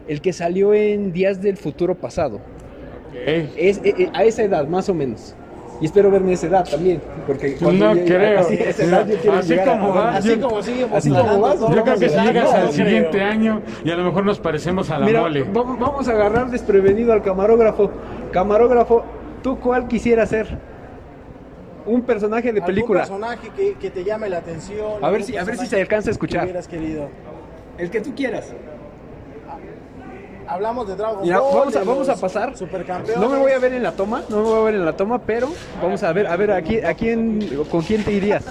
S3: el que salió en Días del Futuro Pasado.
S2: Ok.
S3: Es, eh, eh, a esa edad, más o menos. Y espero verme a esa edad también. Porque cuando
S2: No
S3: llegue-
S2: creo.
S3: Así, esa edad yo quiero
S2: Así como va.
S1: Así
S2: yo-
S1: como sigue
S3: así como vas,
S2: Yo creo que si llegas
S1: no,
S2: al
S1: no
S2: siguiente
S1: creo.
S2: año y a lo mejor nos parecemos a la
S3: Mira,
S2: mole.
S3: vamos, a agarrar desprevenido al camarógrafo. Camarógrafo, ¿tú cuál quisieras ser? Un personaje de
S1: ¿Algún
S3: película.
S1: personaje que, que te llame la atención.
S3: A ver si, a ver si se alcanza a
S1: que
S3: escuchar.
S1: querido.
S3: El que tú quieras.
S1: Hablamos de Dragon
S3: Mira,
S1: Ball.
S3: vamos a, vamos a pasar. No me voy a ver en la toma, no me voy a ver en la toma, pero vamos a ver, a ver, ¿a quién, a quién- con quién te irías?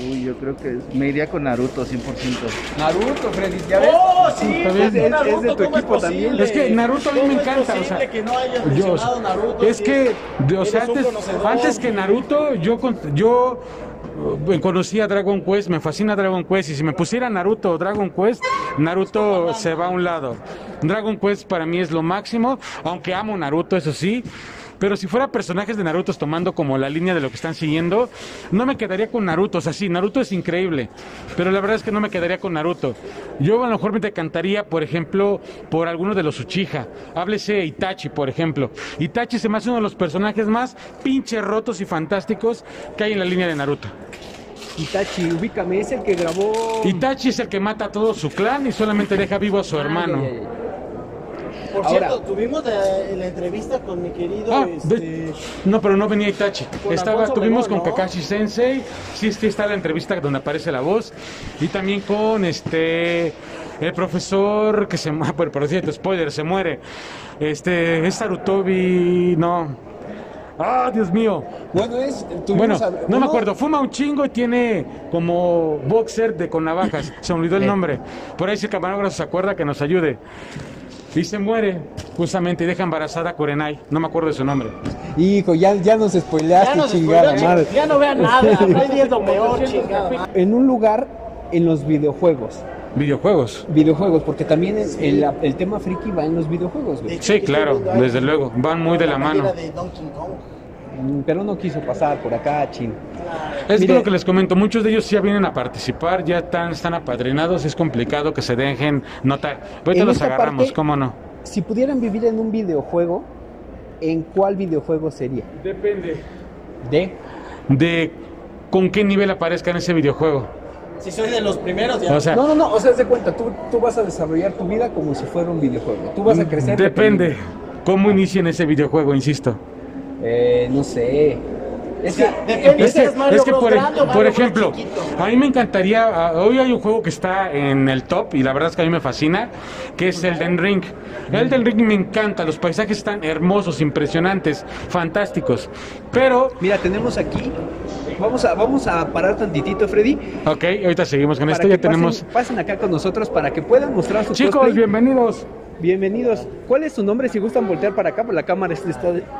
S4: Uy, yo creo que me iría con Naruto 100%.
S3: Naruto, Freddy, ¿ya ves?
S1: ¡Oh, sí! Es de
S3: Es- es
S1: Naruto,
S3: de tu
S1: ¿cómo
S3: equipo también.
S1: posible?
S2: Es que Naruto a mí me
S1: ¿Cómo es
S2: encanta, o
S1: posible
S2: sea,
S1: que no hayas
S2: Yo,
S1: mencionado Naruto?
S2: es
S1: si
S2: que, de- o sea,
S1: un
S2: antes,
S1: conocedor?
S2: antes que Naruto, yo, con- yo conocí a Dragon Quest, me fascina Dragon Quest, y si me pusiera Naruto o Dragon Quest, Naruto se va a un lado. Dragon Quest para mí es lo máximo, aunque amo Naruto, eso sí. Pero si fuera personajes de Naruto tomando como la línea de lo que están siguiendo, no me quedaría con Naruto. O sea, sí, Naruto es increíble, pero la verdad es que no me quedaría con Naruto. Yo a lo mejor me decantaría, por ejemplo, por alguno de los Uchiha. Háblese Itachi, por ejemplo. Itachi se me hace uno de los personajes más pinches rotos y fantásticos que hay en la línea de Naruto.
S3: Itachi, ubícame, es el que grabó...
S2: Itachi es el que mata a todo su clan y solamente deja vivo a su
S3: Ah,
S2: hermano.
S1: Por
S3: Ahora-
S1: cierto, tuvimos la, la entrevista con mi querido.
S2: Ah,
S1: este,
S2: no, pero no venía Itachi. Estaba,
S1: Alfonso
S2: tuvimos con
S1: ¿no?
S2: Kakashi Sensei, sí, sí está la entrevista donde aparece la voz, y también con este el profesor que se muere, por, cierto, spoiler, se muere. Este, es Sarutobi, no. Ah, Dios mío.
S3: Bueno, es.
S2: Bueno,
S3: a-
S2: no me acuerdo. Fuma un chingo y tiene como boxer de con navajas. Se me olvidó el nombre. Por ahí si el camarógrafo se acuerda que nos ayude. Y se muere, justamente, y deja embarazada a Kurenai. No me acuerdo de su nombre.
S3: Hijo, ya, ya nos
S1: Ya,
S3: spoileaste,
S1: nos
S3: chingada
S1: spoileó,
S3: madre.
S1: ya no vean nada. Freddy es lo peor, chingada.
S3: En un lugar en los videojuegos.
S2: Videojuegos.
S3: Videojuegos, porque también el, el tema friki va en los videojuegos, güey.
S2: Sí, claro, desde luego. Van muy de la mano.
S1: bandera de Donkey Kong.
S3: Pero no quiso pasar por acá, chin.
S2: Es
S3: Mire-
S2: lo que les comento, muchos de ellos ya vienen a participar, ya están, están apadrinados, es complicado que se dejen notar. Ahorita los agarramos,
S3: parte-
S2: ¿cómo no?
S3: Si pudieran vivir en un videojuego, ¿en cuál videojuego sería?
S2: Depende.
S3: De.
S2: De con qué nivel aparezca en ese videojuego.
S1: Si soy de los primeros, ya.
S2: O sea,
S3: No, no, no, o sea, haz de cuenta, tú, tú vas a desarrollar tu vida como si fuera un videojuego. Tú vas a crecer.
S2: depende cómo inicia en ese videojuego, insisto.
S3: Eh, no sé. Es que,
S2: Es que,
S1: es
S2: que por,
S1: grande
S2: por ejemplo, a mí me encantaría, hoy hay un juego que está en el top y la verdad es que a mí me fascina, que es Elden Ring. Elden Ring me encanta, los paisajes están hermosos, impresionantes, fantásticos. Pero,
S3: Mira, tenemos aquí. Vamos a, vamos a parar tantitito, Freddy.
S2: ok, ahorita seguimos con
S3: para
S2: esto,
S3: que
S2: ya tenemos...
S3: Pasen, pasen acá con nosotros para que puedan mostrar su
S2: Chicos,
S3: cosplay.
S2: bienvenidos.
S3: Bienvenidos. ¿Cuál es su nombre? Si gustan voltear para acá, por la cámara es de,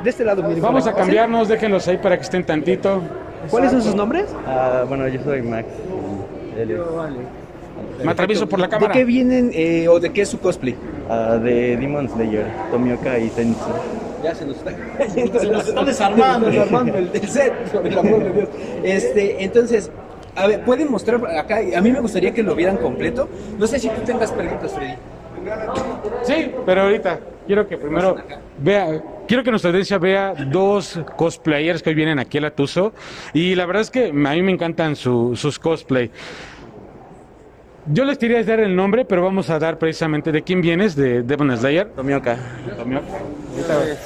S3: de este lado. miren,
S2: Vamos a cambiarnos, déjenlos ahí para que estén tantito.
S3: ¿Cuáles son sus nombres?
S4: Ah, bueno, yo soy Max. él es-
S2: Me atravieso por la
S3: ¿De
S2: cámara.
S3: qué vienen eh, o de qué es su cosplay?
S4: ah, de Demon Slayer, Tomioka y Zenitsu.
S3: Ya se nos está cayendo.
S1: Se nos está desarmando.
S3: Desarmando el, el set, por el amor de Dios. Este, entonces, a ver, ¿pueden mostrar acá? A mí me gustaría que lo vieran completo. No sé si tú tengas preguntas, Freddy.
S2: Sí, pero ahorita quiero que primero vea, quiero que nuestra audiencia vea dos cosplayers que hoy vienen aquí a la Tuso y la verdad es que a mí me encantan su- sus cosplay. Yo les quería dar el nombre, pero vamos a dar precisamente de quién vienes, de Demon Slayer.
S4: Tomioka.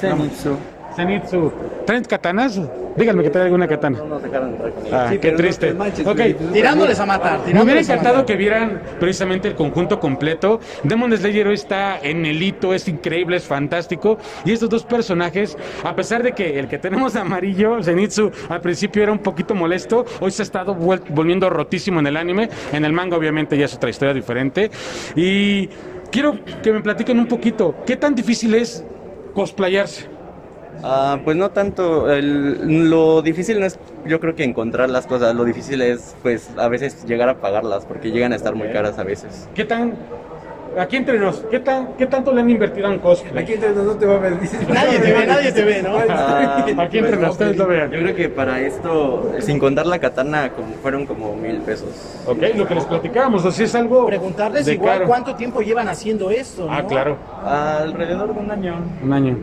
S4: Zenitsu.
S2: Zenitsu. ¿Traen katanas? Díganme que trae alguna katana.
S4: No nos dejaron
S2: Ah,
S3: Sí,
S2: qué
S3: no
S2: triste.
S3: manches,
S2: Ok.
S1: Tirándoles a matar.
S2: Me hubiera encantado que vieran precisamente el conjunto completo. Demon Slayer hoy está en el hito, es increíble, es fantástico. Y estos dos personajes, a pesar de que el que tenemos de amarillo, Zenitsu, al principio era un poquito molesto, hoy se ha estado volviendo rotísimo en el anime. En el manga, obviamente, ya es otra historia diferente. Y quiero que me platiquen un poquito, ¿qué tan difícil es cosplayarse?
S4: Ah, pues no tanto. el- lo difícil no es, yo creo que encontrar las cosas. Lo difícil es, pues, a veces llegar a pagarlas porque llegan a estar muy caras a veces.
S2: ¿Qué tan... Aquí entre nos, ¿qué, tan, ¿qué tanto le han invertido en cosplay?
S3: Aquí entre no te va a ver. dices.
S1: Nadie te ve, nadie te ve, ¿no?
S4: Ah,
S2: Aquí entre nos, ustedes lo vean.
S4: Yo creo que para esto, sin contar la katana, como, fueron como mil pesos.
S2: Ok, lo que les platicábamos, así es algo
S1: Preguntarles
S2: de
S1: igual
S2: caro.
S1: cuánto tiempo llevan haciendo esto,
S2: Ah, claro,
S4: Alrededor de un año.
S2: un año.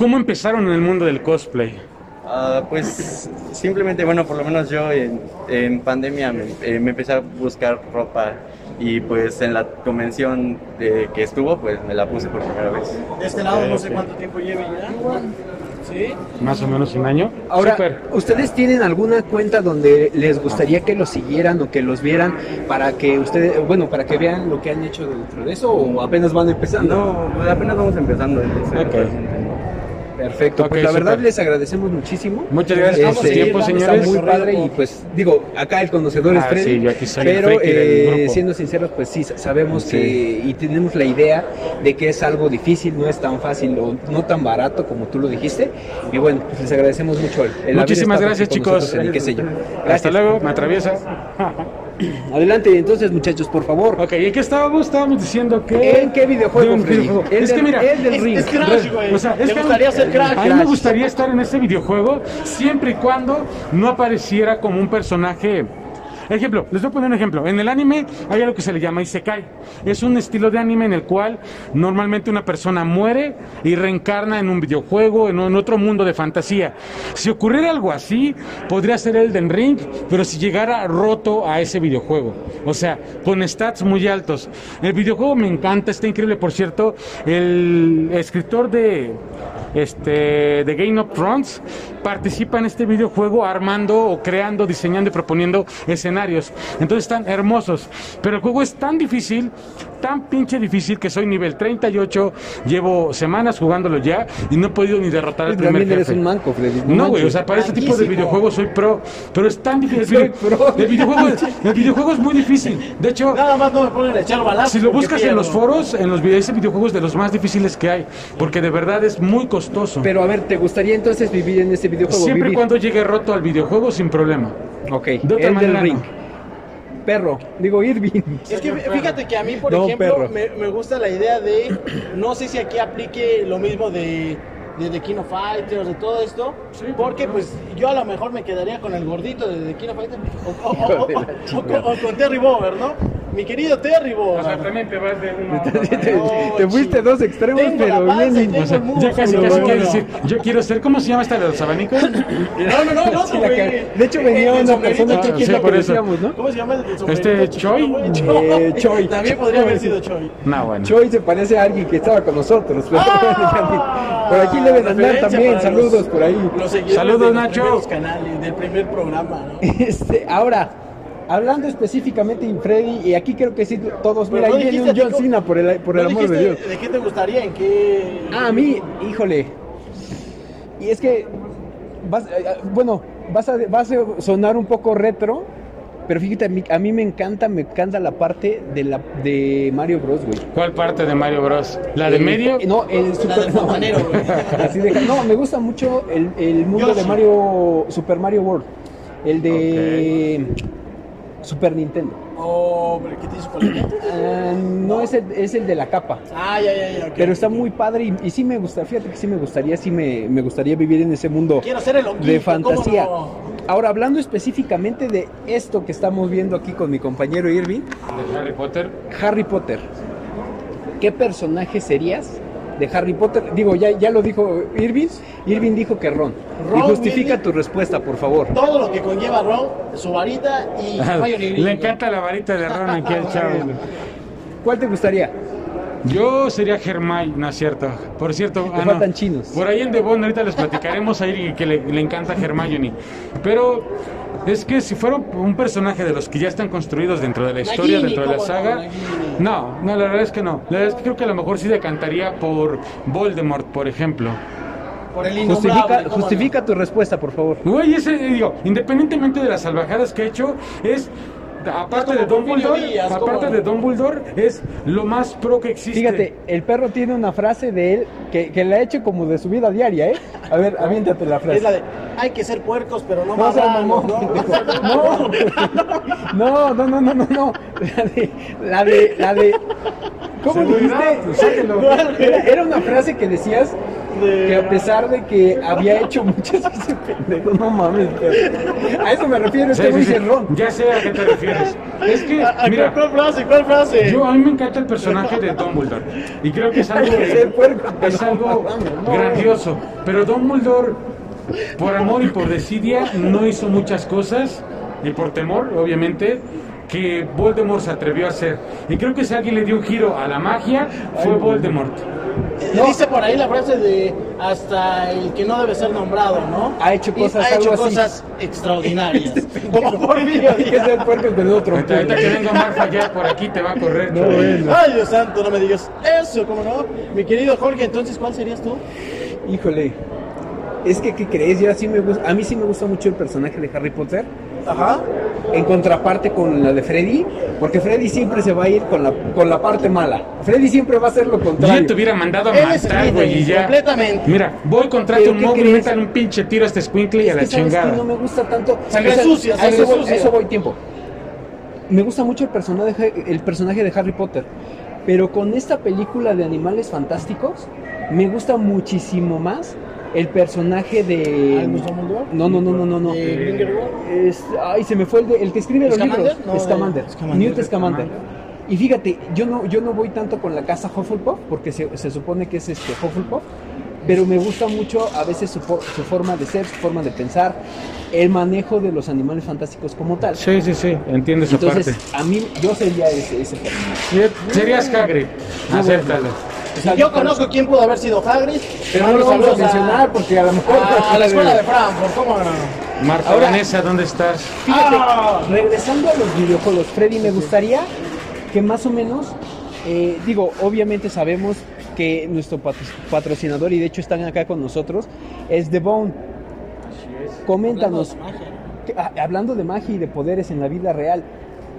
S2: ¿Cómo empezaron en el mundo del cosplay?
S4: Ah, pues simplemente, bueno, por lo menos yo en, en pandemia me, eh, me empecé a buscar ropa y pues en la convención de, que estuvo, pues me la puse por primera vez.
S1: De este lado no sé
S2: Ok.
S1: cuánto tiempo lleve ya. ¿Sí?
S2: Más o menos un año.
S3: Ahora,
S2: Súper.
S3: ¿ustedes tienen alguna cuenta donde les gustaría que los siguieran o que los vieran para que ustedes, bueno, para que vean lo que han hecho dentro de eso o apenas van empezando?
S4: No, pues apenas vamos empezando, entonces.
S2: Ok.
S3: Perfecto, pues la verdad les agradecemos muchísimo.
S2: Muchas gracias por su
S3: Este,
S2: tiempo,
S3: Está
S2: señores.
S3: muy padre y pues digo, acá el conocedor es
S2: Ah,
S3: Freddy,
S2: sí, yo aquí soy
S3: pero eh, siendo sinceros, pues sí, sabemos
S2: Sí.
S3: que y tenemos la idea de que es algo difícil, no es tan fácil o no tan barato como tú lo dijiste. Y bueno, pues les agradecemos mucho el, el
S2: Muchísimas gracias, chicos.
S3: el.
S2: Hasta luego, me atraviesa.
S3: Adelante, entonces, muchachos, por favor.
S2: Ok, ¿y qué estábamos? Estábamos diciendo que...
S3: ¿En qué videojuego,
S2: De un
S3: Freddy?
S2: videojuego.
S3: El
S2: Es que mira,
S3: el del
S1: Es,
S3: ring.
S1: es Crash, güey.
S2: O sea, es
S1: ¿Te
S2: que
S1: gustaría ser Crash?
S2: A mí me gustaría estar en ese videojuego siempre y cuando no apareciera como un personaje. Ejemplo, les voy a poner un ejemplo. En el anime hay algo que se le llama Isekai. Es un estilo de anime en el cual normalmente una persona muere y reencarna en un videojuego, en, en otro mundo de fantasía. Si ocurriera algo así, podría ser Elden Ring, pero si llegara roto a ese videojuego. O sea, con stats muy altos. El videojuego me encanta, está increíble. Por cierto, el escritor de este de Game of Thrones participa en este videojuego armando o creando, diseñando y proponiendo escenarios. Entonces están hermosos. Pero el juego es tan difícil, tan pinche difícil que soy nivel 38, llevo semanas jugándolo ya y no he podido ni derrotar al primer
S3: También eres
S2: jefe.
S3: un manco, Freddy.
S2: No, güey, o sea, para este tipo de videojuegos soy pro, pero es tan difícil.
S3: Soy pro.
S2: El videojuego, el videojuego es muy difícil. De hecho,
S1: Nada más no me ponen a echar balazos.
S2: si lo buscas en los foros, en los videos, ese videojuego es de los más difíciles que hay, porque de verdad es muy costoso.
S3: Pero a ver, ¿te gustaría entonces vivir en este videojuego?
S2: Siempre y cuando llegue roto al videojuego, sin problema.
S3: Ok,
S2: De otra
S3: el del
S2: manera,
S3: ring.
S2: no.
S3: Perro, digo Irving.
S1: Es que fíjate que a mí, por
S3: No,
S1: ejemplo, me, me gusta la idea de, no sé si aquí aplique lo mismo de, de The King of Fighters, de todo esto, porque pues yo a lo mejor me quedaría con el gordito de The King of Fighters, o, o- o-
S3: la
S1: o- o- o con Terry Bover, ¿no? Mi querido Terry Bover.
S2: también te vas de uno
S3: te, te- te fuiste dos extremos,
S1: Tengo la
S3: pero
S1: panza y
S3: bien.
S1: tengo
S2: O sea, ya casi, casi
S1: bueno.
S2: quiero decir, yo quiero ser, ¿cómo se llama esta de los abanicos?
S1: No, no, no, no,
S3: Sí, la de hecho, venía una persona
S2: sí,
S3: la
S2: por
S3: que
S2: eso.
S3: decíamos, ¿no?
S1: ¿Cómo se llama el
S2: Este, Choi.
S3: Eh, Choi.
S1: También podría haber sido Choi.
S2: No, bueno.
S3: Choi se parece a alguien que estaba con nosotros. pero
S1: Ah,
S3: por aquí deben andar también. Saludos
S1: los-
S3: por ahí.
S1: los
S2: Saludos,
S1: de
S2: Nacho.
S1: canales, del primer programa, ¿no?
S3: Este, ahora, hablando específicamente de Freddy, y aquí creo que sí todos,
S1: Pero
S3: mira,
S1: no
S3: ahí viene un John Cena por el, por el
S1: ¿No
S3: amor de Dios.
S1: ¿De qué te gustaría? ¿En qué?
S3: Ah, a mí, híjole. Y es que, vas, eh, bueno, vas a, vas a sonar un poco retro, pero fíjate, a mí, a mí me encanta, me encanta la parte de, la, de Mario Bros, güey.
S2: ¿Cuál parte de Mario Bros? ¿La de
S3: El-
S2: medio?
S3: No, el super. Así de- no, me gusta mucho el, el mundo
S1: Yoshi.
S3: de Mario, Super Mario World. El de Super Nintendo.
S1: Oh, pero ¿qué tienes con los lentes?
S3: Ah, no es el, es el de la capa.
S1: Ah, ya, ya, ya. ok,
S3: Pero está muy padre y, y sí me gusta, fíjate que sí me gustaría, sí me, me gustaría vivir en ese mundo
S1: Quiero ser el
S3: de fantasía.
S1: ¿cómo no?
S3: Ahora, hablando específicamente de esto que estamos viendo aquí con mi compañero Irving,
S2: ¿De Harry Potter?
S3: Harry Potter. ¿Qué personaje serías de Harry Potter? Digo, ya, ya lo dijo Irving. Irving dijo que Ron. y
S1: Ron
S3: justifica
S1: Weasley.
S3: tu respuesta, por favor.
S1: Todo lo que conlleva Ron, su varita y Hermione
S2: Le encanta la varita de Ron aquí al chavo.
S3: ¿Cuál te gustaría?
S2: Yo sería Hermione, no es cierto. Por cierto,
S3: Te faltan chinos.
S2: Por ahí en The Bond ahorita les platicaremos a Iri que le, le encanta Hermione. Pero es que si fuera un personaje de los que ya están construidos dentro de la historia,
S1: Nagini,
S2: dentro de la saga, no, no, la verdad es que no. La verdad es que creo que a lo mejor sí decantaría por Voldemort, por ejemplo.
S1: Por el
S3: Justifica, justifica tu respuesta, por favor.
S2: Güey, ese, digo, independientemente de las salvajadas que ha hecho, es. Aparte de
S1: Díaz, ¿cómo
S2: aparte de Dumbledore, es lo más pro que existe.
S3: Fíjate, el perro tiene una frase de él que, que le ha hecho como de su vida diaria, ¿eh? A ver, aviéntate la frase.
S1: Es la de, hay que ser puercos, pero no,
S3: mamón,
S1: ¿no?
S3: No, no, no, no, no, no. La de, la de, la de. ¿Cómo
S2: Seguridad, pues,
S3: dijiste?
S2: sáquelo.
S3: Era, era una frase que decías que a pesar de que había hecho muchas veces pendejo, no mames. A eso me refiero,
S2: Sí,
S3: este güey
S2: sí. Ya sé a qué te refieres. Es que,
S1: ¿A- a
S2: mira,
S1: ¿Cuál frase? ¿Cuál frase?
S2: yo a mí me encanta el personaje de Dumbledore. Y creo que es algo, es
S3: no
S2: algo grandioso. Pero Dumbledore, por amor y por desidia, no hizo muchas cosas. Y por temor, obviamente, que Voldemort se atrevió a hacer. Y creo que si alguien le dio un giro a la magia, fue Voldemort.
S1: Eh, Dice por ahí la frase de hasta el que no debe ser nombrado, ¿no?
S3: Ha hecho cosas,
S1: ha hecho
S3: así.
S1: cosas extraordinarias. Como
S3: ser puerco, pero de otro
S2: Ahorita, que venga Marfa ya por aquí te va a correr.
S3: No, bueno.
S1: Ay, Dios santo, no me digas eso, ¿cómo no? Mi querido Jorge, entonces, ¿cuál serías tú?
S3: Híjole. Es que, ¿qué crees? Yo sí me gusta, a mí sí me gusta mucho el personaje de Harry Potter.
S1: Ajá.
S3: en contraparte con la de Freddy, porque Freddy siempre se va a ir con la, con la parte mala. Freddy siempre va a hacer lo
S2: Yo
S3: contrario.
S2: te hubiera mandado a matar, güey, y ya.
S1: completamente.
S2: Mira, voy, contrato
S3: ¿Pero
S2: un
S3: crees?
S2: metan un pinche tiro a este squinkle y a la chingada.
S3: no me gusta tanto.
S1: Sangre sucia,
S3: a
S1: sangre
S3: eso, voy,
S1: sucia.
S3: a eso voy tiempo. Me gusta mucho el personaje, el personaje de Harry Potter, pero con esta película de Animales Fantásticos me gusta muchísimo más el personaje de. No, no, no, no, no, no. Es- ay, se me fue el, de- el que escribe los
S1: ¿Scamander?
S3: libros.
S1: No, de-
S3: Scamander.
S1: Scamander.
S3: Newt Scamander. Y fíjate, yo no, yo no voy tanto con la casa Hufflepuff, porque se, se supone que es este Hufflepuff, pero me gusta mucho a veces su, su forma de ser, su forma de pensar, el manejo de los animales fantásticos como tal.
S2: Sí, sí, sí, entiendo esa
S3: Entonces,
S2: parte.
S3: a mí, yo sería ese, ese personaje.
S2: Serías Hagrid, acéptalo.
S1: Yo conozco quién pudo haber sido Hagrid.
S3: Pero no lo vamos a mencionar porque a lo mejor...
S1: a, a la escuela de Frankfurt, ¿cómo no?
S2: Marta
S3: Ahora-
S2: Vanessa, ¿dónde estás?
S3: Fíjate, regresando a los videojuegos, Freddy, me gustaría que más o menos, eh, digo, obviamente sabemos que nuestro patro- patrocinador, y de hecho están acá con nosotros, es The Bone. Coméntanos, que- ah, hablando de magia y de poderes en la vida real,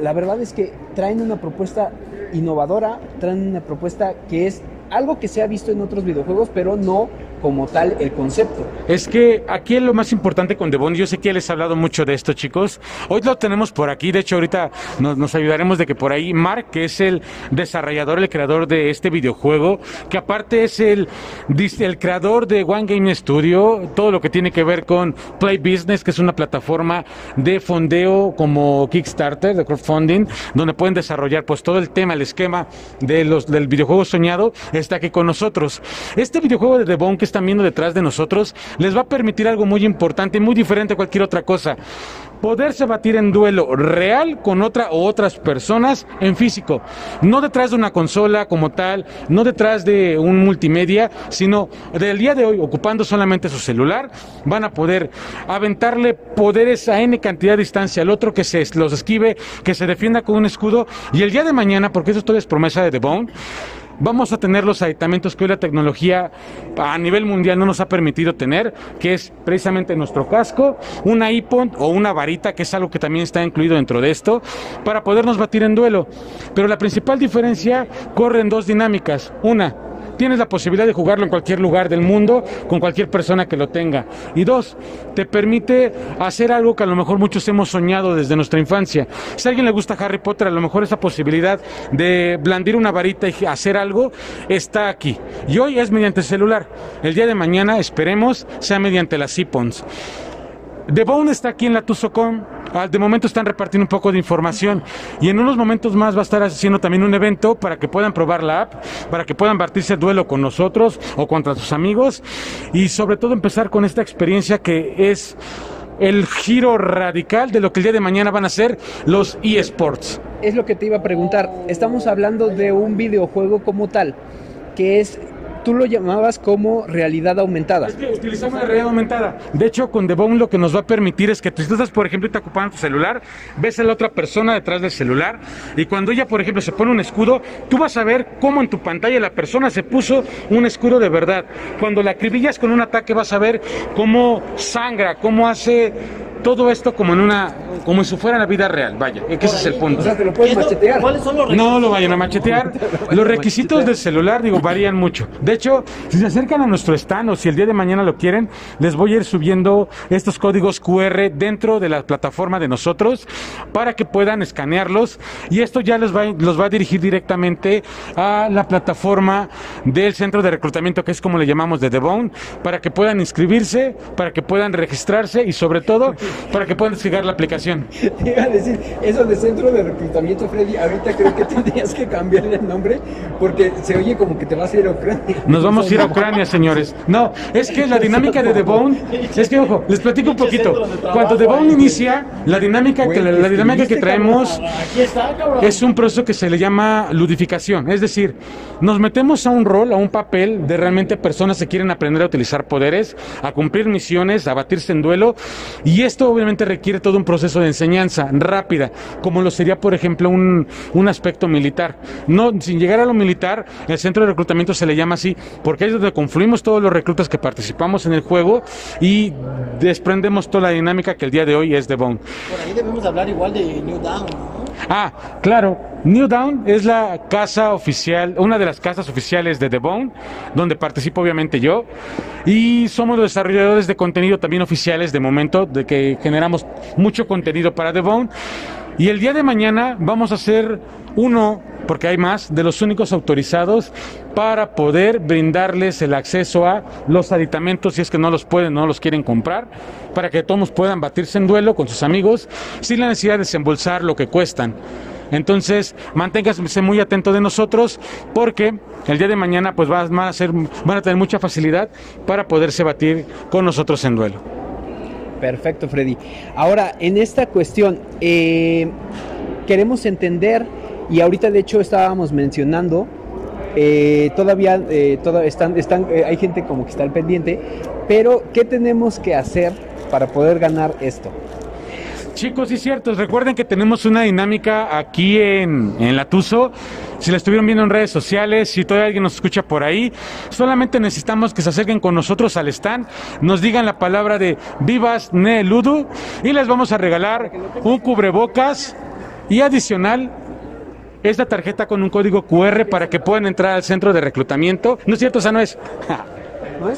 S3: la verdad es que traen una propuesta innovadora, traen una propuesta que es algo que se ha visto en otros videojuegos, pero no como tal el concepto.
S2: Es que aquí es lo más importante con The Bond. Yo sé que les he hablado mucho de esto, chicos. Hoy lo tenemos por aquí. De hecho, ahorita nos, nos ayudaremos de que por ahí Mark, que es el desarrollador, el creador de este videojuego, que aparte es el, el creador de One Game Studio, todo lo que tiene que ver con Play Business, que es una plataforma de fondeo como Kickstarter, de crowdfunding, donde pueden desarrollar pues todo el tema, el esquema de los, del videojuego soñado, está aquí con nosotros. Este videojuego de The Bone que están viendo detrás de nosotros les va a permitir algo muy importante, muy diferente a cualquier otra cosa. Poderse batir en duelo real con otra o otras personas en físico. No detrás de una consola como tal, no detrás de un multimedia, sino del día de hoy, ocupando solamente su celular, van a poder aventarle poderes a N cantidad de distancia al otro que se los esquive, que se defienda con un escudo. Y el día de mañana, porque eso todavía es promesa de The Bone, vamos a tener los aditamentos que hoy la tecnología a nivel mundial no nos ha permitido tener, que es precisamente nuestro casco, una iPod o una varita, que es algo que también está incluido dentro de esto, para podernos batir en duelo. Pero la principal diferencia corre en dos dinámicas. Una, tienes la posibilidad de jugarlo en cualquier lugar del mundo con cualquier persona que lo tenga. Y dos, te permite hacer algo que a lo mejor muchos hemos soñado desde nuestra infancia. Si a alguien le gusta Harry Potter, a lo mejor esa posibilidad de blandir una varita y hacer algo está aquí. Y hoy es mediante el celular. El día de mañana, esperemos, sea mediante las iPhones. The Bone está aquí en la Tuzocon. Ah, De momento están repartiendo un poco de información y en unos momentos más va a estar haciendo también un evento para que puedan probar la app, para que puedan batirse el duelo con nosotros o contra sus amigos y sobre todo empezar con esta experiencia que es el giro radical de lo que el día de mañana van a ser los eSports.
S3: Es lo que te iba a preguntar. Estamos hablando de un videojuego como tal, que es, tú lo llamabas como realidad aumentada.
S2: Es que utilizamos la realidad aumentada. De hecho, con The Bone lo que nos va a permitir es que tú estás, por ejemplo, te ocupando tu celular, ves a la otra persona detrás del celular y cuando ella, por ejemplo, se pone un escudo, tú vas a ver cómo en tu pantalla la persona se puso un escudo de verdad. Cuando la acribillas con un ataque vas a ver cómo sangra, cómo hace todo esto como en una, como si fuera la vida real. Vaya, que ese es el punto.
S3: O sea, te lo puedes
S1: ¿Qué es lo-
S3: machetear.
S1: ¿Cuáles son los
S2: No
S1: requisitos?
S2: lo vayan a machetear. Los requisitos del celular, digo, varían mucho. De hecho, si se acercan a nuestro stand o si el día de mañana lo quieren, les voy a ir subiendo estos códigos QR dentro de la plataforma de nosotros para que puedan escanearlos y esto ya les va, los va a dirigir directamente a la plataforma del centro de reclutamiento, que es como le llamamos de The Bone, para que puedan inscribirse, para que puedan registrarse y sobre todo para que puedan descargar la aplicación.
S3: Decir, eso de centro de reclutamiento, Freddy, ahorita creo que tendrías que cambiarle el nombre porque se oye como que te vas a ir a Ucrania.
S2: Nos vamos a ir a Ucrania, señores. No, es que la dinámica de The Bone, es que ojo, les platico un poquito. Cuando The Bone inicia, la dinámica que la, la dinámica que traemos
S1: está, cabrón.
S2: es un proceso que se le llama ludificación, es decir, nos metemos a un rol, a un papel de realmente personas que quieren aprender a utilizar poderes, a cumplir misiones, a batirse en duelo, y esto obviamente requiere todo un proceso de enseñanza rápida, como lo sería, por ejemplo, un, un aspecto militar. No, sin llegar a lo militar, el centro de reclutamiento se le llama así, porque ahí es donde confluimos todos los reclutas que participamos en el juego y desprendemos toda la dinámica que el día de hoy es The Bone.
S1: Por ahí debemos hablar igual de New Down, ¿no?
S2: Ah, claro. New Down es la casa oficial, una de las casas oficiales de The Bone, donde participo obviamente yo. Y somos los desarrolladores de contenido también oficiales de momento, de que generamos mucho contenido para The Bone. Y el día de mañana vamos a ser uno, porque hay más, de los únicos autorizados para poder brindarles el acceso a los aditamentos si es que no los pueden, no los quieren comprar, para que todos puedan batirse en duelo con sus amigos sin la necesidad de desembolsar lo que cuestan. Entonces, manténganse muy atento de nosotros porque el día de mañana pues van a, ser, van a tener mucha facilidad para poderse batir con nosotros en duelo.
S3: Perfecto, Freddy. Ahora, en esta cuestión, eh, queremos entender, y ahorita de hecho estábamos mencionando, eh, todavía eh, están, están, hay gente como que está al pendiente, pero ¿qué tenemos que hacer para poder ganar esto.
S2: Chicos, sí ciertos, recuerden que tenemos una dinámica aquí en, en La. Si la estuvieron viendo en redes sociales, si todavía alguien nos escucha por ahí, solamente necesitamos que se acerquen con nosotros al stand, nos digan la palabra de Vivas Ne Ludu y les vamos a regalar un cubrebocas y adicional esta tarjeta con un código QR para que puedan entrar al centro de reclutamiento. ¿No es cierto? O sea, no es.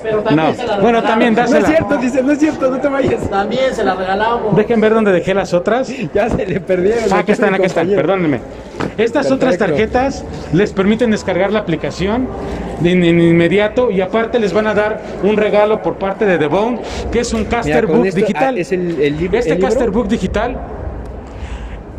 S1: Pero también
S2: No.
S1: se la
S2: Bueno, también
S3: No es
S2: dásela.
S3: cierto, dice, no es cierto, no te vayas.
S1: También se la regalamos.
S2: Dejen ver dónde dejé las otras.
S3: Ya se le perdieron.
S2: Ah, aquí están, aquí están, perdónenme. Estas otras tarjetas les permiten descargar la aplicación de in- en inmediato y aparte les van a dar un regalo por parte de The Bone, que es un caster book
S3: esto,
S2: digital.
S3: ah, es el, el lib-
S2: Este
S3: el libro.
S2: caster book digital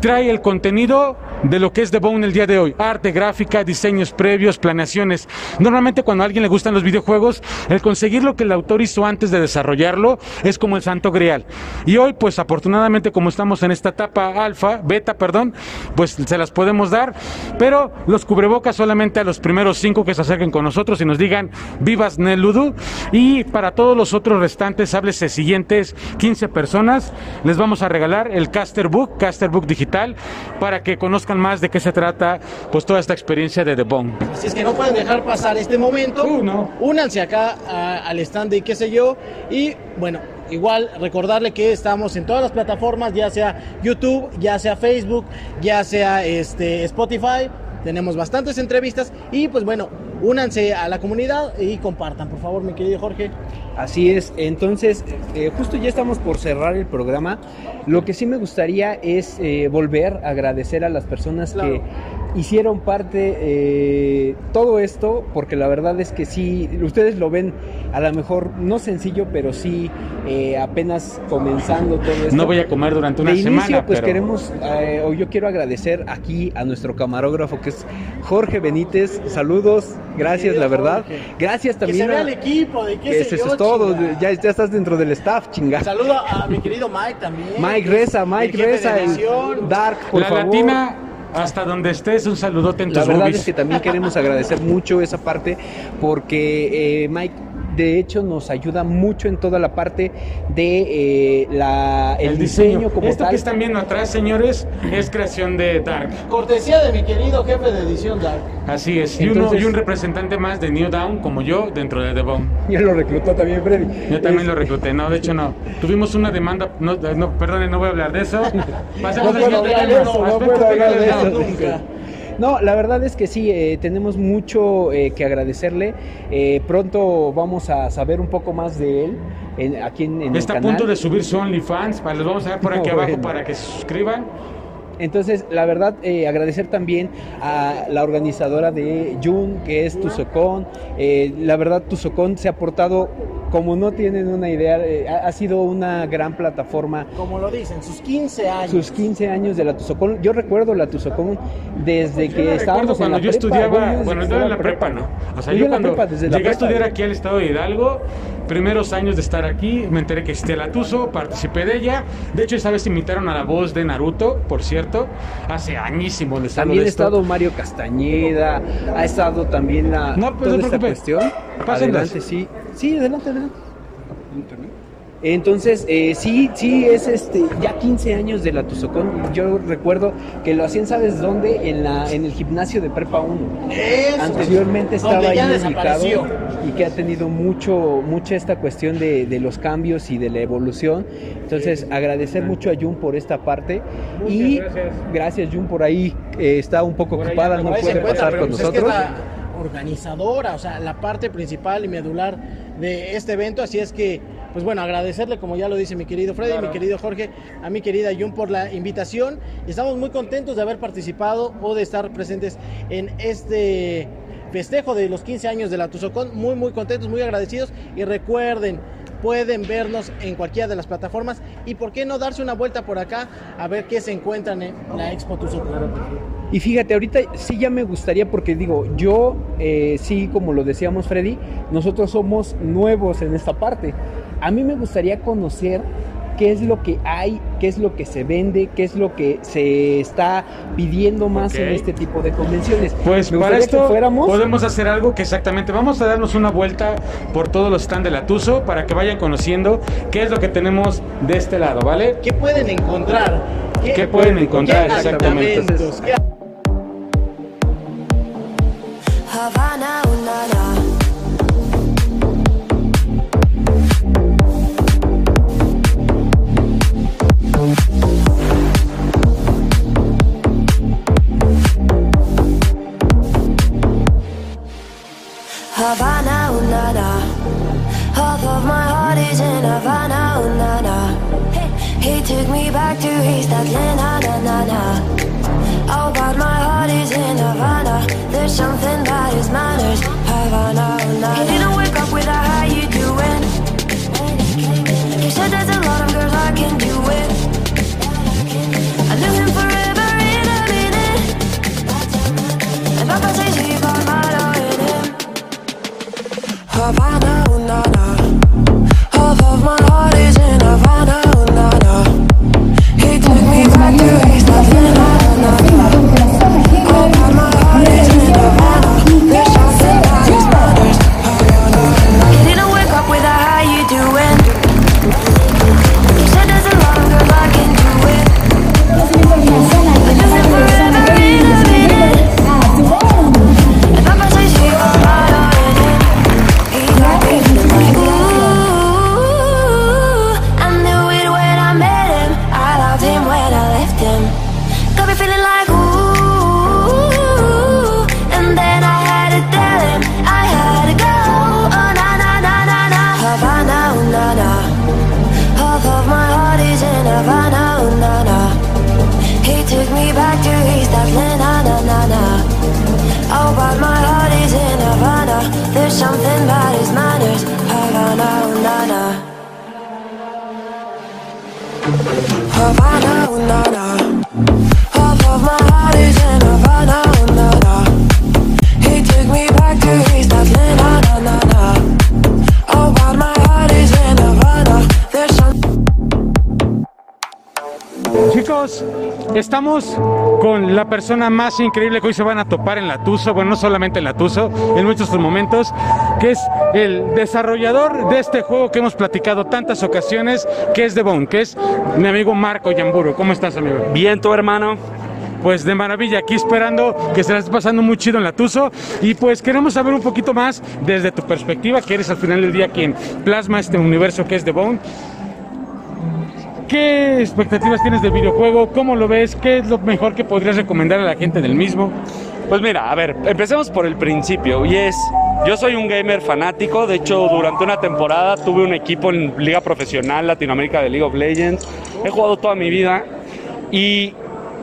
S2: trae el contenido de lo que es The Bone el día de hoy. Arte, gráfica, diseños previos, planeaciones. Normalmente cuando a alguien le gustan los videojuegos, el conseguir lo que el autor hizo antes de desarrollarlo es como el santo grial. Y hoy, pues afortunadamente como estamos en esta etapa alfa, beta, perdón, pues se las podemos dar. Pero los cubrebocas solamente a los primeros cinco que se acerquen con nosotros y nos digan vivas Neludu. Y para todos los otros restantes, háblese siguientes 15 personas, les vamos a regalar el Caster Book, Caster Book digital, para que conozcan más de qué se trata, pues toda esta experiencia de The Bone.
S1: Así es que no pueden dejar pasar este momento.
S2: Uh, no.
S1: Únanse acá a- al stand de qué sé yo. Y bueno, igual recordarle que estamos en todas las plataformas, ya sea YouTube, ya sea Facebook, ya sea este Spotify. Tenemos bastantes entrevistas y pues bueno, únanse a la comunidad y compartan, por favor, mi querido Jorge.
S3: Así es, entonces eh, justo ya estamos por cerrar el programa. Lo que sí me gustaría es eh, volver a agradecer a las personas
S1: Claro.
S3: que hicieron parte eh, todo esto, porque la verdad es que sí, ustedes lo ven a lo mejor no sencillo, pero sí eh, apenas comenzando todo esto.
S2: No voy a comer durante una
S3: de inicio,
S2: semana,
S3: pues
S2: pero
S3: queremos, eh, o yo quiero agradecer aquí a nuestro camarógrafo que es Jorge Benítez. Saludos, gracias, la verdad.
S1: Jorge.
S3: Gracias
S1: Que se
S3: también.
S1: vea
S3: a-
S1: el equipo, de qué
S3: eso,
S1: sé
S3: eso
S1: yo,
S3: es todo, ya, ya estás dentro del staff, chingada.
S1: Saludo a mi querido Mike también.
S3: Mike Reza, Mike Reza. Dark, por
S2: la
S3: favor.
S2: latina, hasta donde estés, un saludote en
S3: La
S2: tus
S3: verdad
S2: boobies.
S3: es que también queremos agradecer mucho esa parte porque eh, Mike de hecho nos ayuda mucho en toda la parte de eh, la, el, diseño, como
S2: Esto
S3: tal.
S2: que están viendo atrás, señores, es creación de Dark.
S1: Cortesía de mi querido jefe de edición, Dark.
S2: Así es. Y, uno,
S3: Entonces-
S2: y un representante más de New Down, como yo, dentro de The Bone.
S3: Ya lo reclutó también Freddy.
S2: Yo también
S3: Es-
S2: lo recluté, no, de hecho no. Tuvimos una demanda, no, no perdone, no voy a hablar de eso. Pasemos
S3: No
S2: al
S3: puedo
S2: siguiente
S3: hablar
S2: tema.
S3: de eso, no
S2: Aspectos
S3: puedo hablar de eso.
S2: no.
S1: nunca.
S3: No, la verdad es que sí, eh, tenemos mucho eh, que agradecerle. Eh, pronto vamos a saber un poco más de él en- aquí en, en
S2: Está a
S3: el canal.
S2: punto de subir su OnlyFans, los vamos a ver por aquí
S3: No,
S2: abajo
S3: bueno.
S2: para que se suscriban.
S3: Entonces, la verdad, eh, agradecer también a la organizadora de Jun, que es Tuzocón. Eh, la verdad, Tuzocón se ha portado, como no tienen una idea, eh, ha, ha sido una gran plataforma.
S1: Como lo dicen, sus 15 años.
S3: Sus 15 años de la Tuzocón, yo recuerdo la Tuzocón desde
S2: Yo
S3: que estábamos
S2: cuando
S3: en la
S2: yo
S3: prepa,
S2: estudiaba, bueno, estaba en la prepa, ¿no? O sea,
S3: Yo
S2: cuando
S3: prepa,
S2: llegué a estudiar aquí al estado de Hidalgo, primeros años de estar aquí, me enteré que existía la Tuzo, participé de ella. De hecho, esa vez invitaron a la voz de Naruto, por cierto, hace añísimos
S3: También ha estado Mario Castañeda, ha estado también la
S2: No, pues,
S3: toda
S2: no
S3: esta cuestión.
S2: Pásenlas.
S3: Adelante, sí. Sí, adelante, adelante. Entonces, eh, sí, sí, es este, ya 15 años de la Tuzocón. Yo recuerdo que lo hacían, ¿sabes dónde? En, la, en el gimnasio de Prepa 1.
S1: Eso.
S3: Anteriormente estaba ahí ubicado y que ha tenido mucho, mucha esta cuestión de, de los cambios y de la evolución. Entonces, agradecer mucho a Jun por esta parte. y
S2: gracias.
S3: gracias, Jun, por ahí eh, está un poco
S2: Por
S3: ocupada, no puede pasar con
S1: pues es que
S3: nosotros.
S1: Organizadora, o sea, la parte principal y medular de este evento, así es que, pues bueno, agradecerle, como ya lo dice mi querido Freddy, mi querido Jorge, a mi querida Jun por la invitación. Estamos muy contentos de haber participado o de estar presentes en este festejo de los 15 años de la Tuzocón. Muy, muy contentos, muy agradecidos. Y recuerden, pueden vernos en cualquiera de las plataformas. Y por qué no darse una vuelta por acá a ver qué se encuentran en la Expo Tuzocón.
S3: Y fíjate, ahorita sí ya me gustaría, porque digo, yo eh, sí, como lo decíamos Freddy, nosotros somos nuevos en esta parte. A mí me gustaría conocer qué es lo que hay, qué es lo que se vende, qué es lo que se está pidiendo más en este tipo de convenciones.
S2: Pues
S3: Me
S2: para esto
S3: fuéramos.
S2: podemos hacer algo que exactamente vamos a darnos una vuelta por todos los stands de la Tuso para que vayan conociendo qué es lo que tenemos de este lado, ¿vale?
S1: ¿Qué pueden encontrar?
S2: ¿Qué pueden encontrar
S1: ¿Qué
S2: exactamente?
S1: aditamentos?
S5: Me back to na, na, na. Oh, but my heart is in Havana. There's something about his manners. Havana, na, He didn't wake up with a how you doing. He said there's a lot of girls I can do it. I knew him forever in a minute. And Papa says he got my in him. Havana,
S2: Chicos, estamos con la persona más increíble que hoy se van a topar en la Tuso, bueno, no solamente en la Tuso, en muchos momentos, que es el desarrollador de este juego que hemos platicado tantas ocasiones, que es The Bone, que es mi amigo Marco Yamburo. ¿Cómo estás, amigo?
S6: Bien, tu hermano.
S2: Pues de maravilla, aquí esperando que se la esté pasando muy chido en la Tuso. Y pues queremos saber un poquito más desde tu perspectiva, que eres al final del día quien plasma este universo que es The Bone. ¿Qué expectativas tienes del videojuego? ¿Cómo lo ves? ¿Qué es lo mejor que podrías recomendar a la gente del mismo?
S6: Pues mira, a ver, empecemos por el principio. Y es, yo soy un gamer fanático. De hecho, durante una temporada tuve un equipo en Liga Profesional Latinoamérica de League of Legends. He jugado toda mi vida. Y,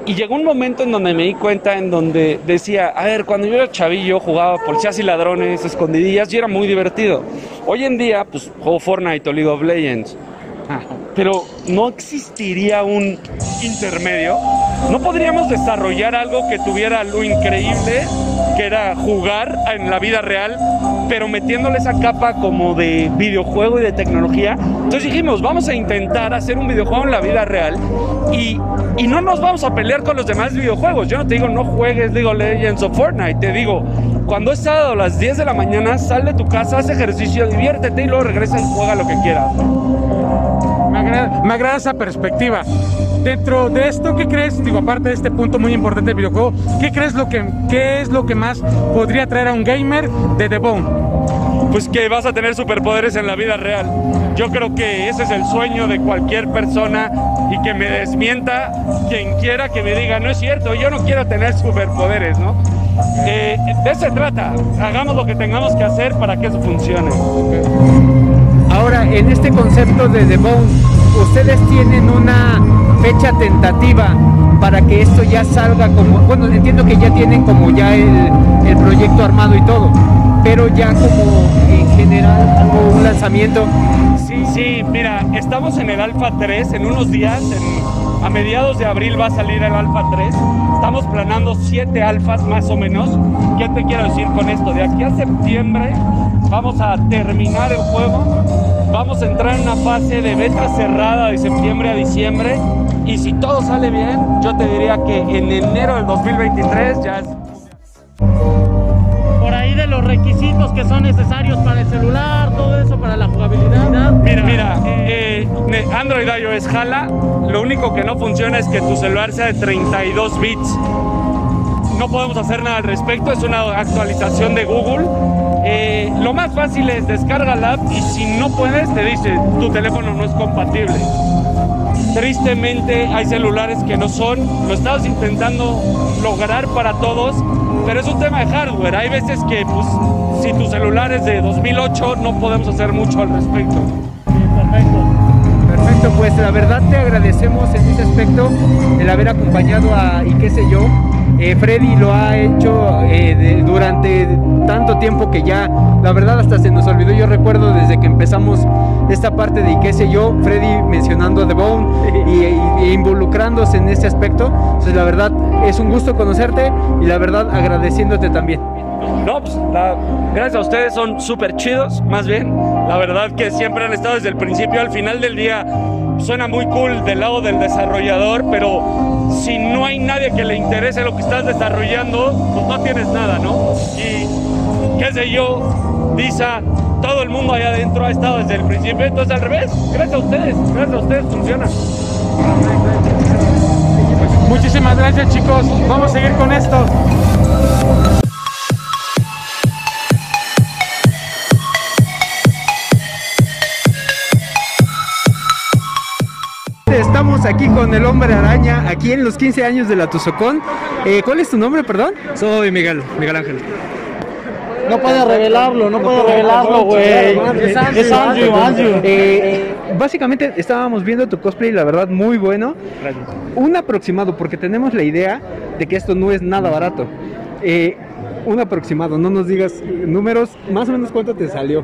S6: y llegó un momento en donde me di cuenta, en donde decía, a ver, cuando yo era chavillo jugaba policías y ladrones, escondidillas y era muy divertido. Hoy en día, pues juego Fortnite o League of Legends. Pero no existiría un intermedio. No podríamos desarrollar algo que tuviera lo increíble que era jugar en la vida real, pero metiéndole esa capa como de videojuego y de tecnología. Entonces dijimos, vamos a intentar hacer un videojuego en la vida real y, y no nos vamos a pelear con los demás videojuegos. Yo no te digo, no juegues of Legends o Fortnite, te digo, cuando es sábado a las 10 de la mañana, sal de tu casa, haz ejercicio, diviértete y luego regresa y juega lo que quieras.
S2: Me agrada, me agrada esa perspectiva. Dentro de esto, ¿qué crees? Digo, aparte de este punto muy importante del videojuego, ¿qué crees lo que, qué es lo que más podría traer a un gamer de The Bone?
S6: Pues que vas a tener superpoderes en la vida real. Yo creo que ese es el sueño de cualquier persona y que me desmienta quien quiera que me diga, no es cierto, yo no quiero tener superpoderes, ¿no? Eh, de eso se trata, hagamos lo que tengamos que hacer para que eso funcione.
S3: Ahora, en este concepto de The Bone, ustedes tienen una fecha tentativa para que esto ya salga como, bueno, entiendo que ya tienen como ya el, el proyecto armado y todo, pero ya como en general algo, un lanzamiento.
S6: Sí, sí, mira, estamos en el Alfa 3 en unos días, en- a mediados de abril va a salir el Alfa 3. Estamos planeando siete alfas más o menos. ¿Qué te quiero decir con esto? De aquí a septiembre vamos a terminar el juego vamos a entrar en una fase de beta cerrada de septiembre a diciembre y si todo sale bien, yo te diría que en enero del 2023 ya es
S1: Por ahí de los requisitos que son necesarios para el celular, todo eso para la jugabilidad.
S6: Mira, mira, eh, ne- Android iOS jala, lo único que no funciona es que tu celular sea de 32 bits. No podemos hacer nada al respecto, es una actualización de Google. Eh, lo más fácil es descarga la app y si no puedes te dice tu teléfono no es compatible. Tristemente hay celulares que no son, lo estamos intentando lograr para todos, pero es un tema de hardware. Hay veces que pues, si tu celular es de 2008 no podemos hacer mucho al respecto.
S1: Perfecto.
S3: Perfecto, pues la verdad te agradecemos en ese aspecto el haber acompañado a y qué sé yo. Eh, Freddy lo ha hecho eh, durante tanto tiempo que ya, la verdad hasta se nos olvidó. Yo recuerdo desde que empezamos esta parte de qué sé yo, Freddy mencionando The Bone y, involucrándose en ese aspecto. Entonces la verdad es un gusto conocerte y la verdad agradeciéndote también.
S6: No, pues gracias a ustedes son súper chidos, más bien. La verdad que siempre han estado desde el principio. Al final del día suena muy cool del lado del desarrollador, pero si no hay nadie que le interese lo que estás desarrollando, pues no tienes nada, ¿no? Y qué sé yo, Disa, todo el mundo allá adentro ha estado desde el principio, entonces al revés. Gracias a ustedes, gracias a ustedes funciona.
S2: Muchísimas gracias chicos, vamos a seguir con esto.
S3: Estamos aquí con el hombre araña, aquí en los 15 años de la Tuzocón. Eh, ¿Cuál es tu nombre, perdón?
S7: Soy Miguel, Miguel Ángel.
S1: No puede revelarlo, no puede revelarlo, güey. Es Andrew, Andrew.
S3: Eh, básicamente estábamos viendo tu cosplay, la verdad, muy bueno. Un aproximado, porque tenemos la idea de que esto no es nada barato. Eh, un aproximado, no nos digas eh, números, más o menos cuánto te salió.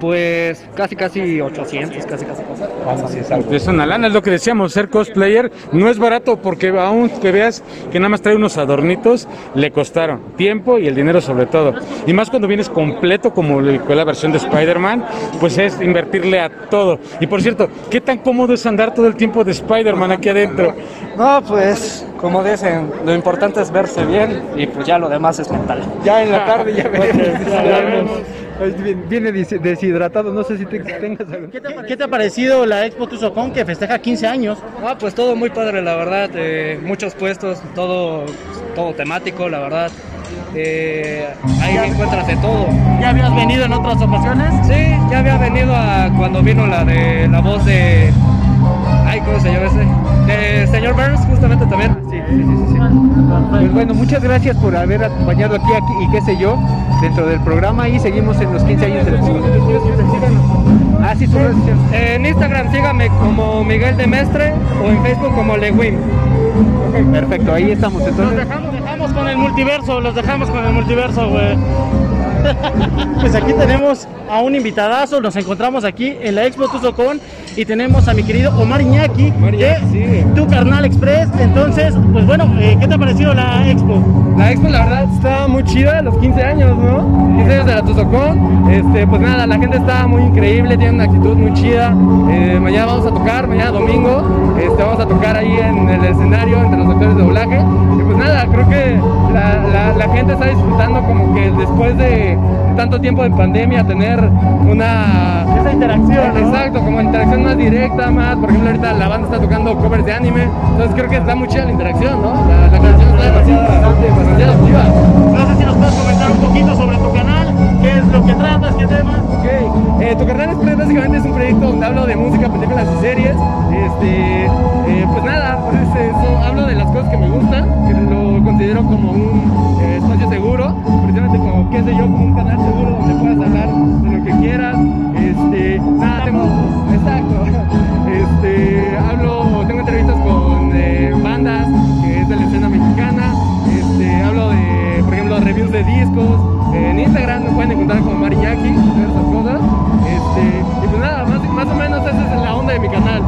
S7: Pues casi, casi 800, casi, casi.
S2: Es una lana, es lo que decíamos, ser cosplayer no es barato porque aún que veas que nada más trae unos adornitos, le costaron tiempo y el dinero sobre todo. Y más cuando vienes completo como la versión de Spider-Man, pues es invertirle a todo. Y por cierto, ¿qué tan cómodo es andar todo el tiempo de Spider-Man aquí adentro?
S7: No, pues, como dicen, lo importante es verse bien y pues ya lo demás es mental.
S3: Ya en la tarde ya veremos. Viene- Viene des- deshidratado, no sé si te- tengas algo.
S1: ¿Qué te, ha- qué te ha parecido la Expo Tuzocón que festeja 15 años?
S7: Ah, pues todo muy padre, la verdad. eh, muchos puestos, todo, todo temático, la verdad. Eh, ahí encuentras de todo.
S1: ¿Ya habías venido en otras ocasiones?
S7: Sí, ya había venido a cuando vino la de la voz de. Ay, ¿cómo se llama ese? De señor Burns, justamente también. Sí, sí, sí, sí.
S3: Pues bueno, muchas gracias por haber acompañado aquí, aquí y qué sé yo, dentro del programa y seguimos en los 15 años del Ah, sí.
S7: En Instagram sígame como Miguel de Mestre o en Facebook como Lewin.
S3: Perfecto, ahí estamos.
S1: Los
S3: Entonces,
S1: dejamos, dejamos con el multiverso, los dejamos con el multiverso, güey. Pues aquí tenemos a un invitadazo, nos encontramos aquí en la Expo Tuzocón y tenemos a mi querido Omar Iñaki de
S3: sí.
S1: Tu Carnal Express. Entonces, pues bueno, eh, ¿qué te ha parecido la Expo?
S8: La expo la verdad está muy chida, los 15 años, ¿no? 15 años de la Tuzocón. Este, pues nada, la gente está muy increíble, tiene una actitud muy chida. Eh, mañana vamos a tocar, mañana domingo, este, vamos a tocar ahí en el escenario entre los actores de doblaje. Y pues nada, creo que la, la- la gente está disfrutando como que después de tanto tiempo de pandemia tener una...
S1: Esa interacción, ¿no?
S8: Exacto, como interacción más directa, más, por ejemplo, ahorita la banda está tocando covers de anime, entonces creo que está muy chida la interacción, ¿no? La, la canción está demasiado, demasiado activa.
S1: No sé si nos puedes comentar un poquito sobre tu canal, qué es lo que tratas, qué temas.
S8: Ok, eh, Tu Carnal Express básicamente es un proyecto donde hablo de música, películas y series. Este, eh, pues nada, pues eso, hablo de las cosas que me gustan, que lo considero como un eh, espacio seguro, sé yo, como un canal seguro donde puedas hablar de lo que quieras. Este, nada, tengo, exacto, este, hablo, tengo entrevistas con eh, bandas, que es de la escena mexicana, este, hablo de, por ejemplo, reviews de discos, en Instagram me pueden encontrar como Mariñaki, esas cosas. Este, y pues nada, más, más o menos esa es la onda de mi canal.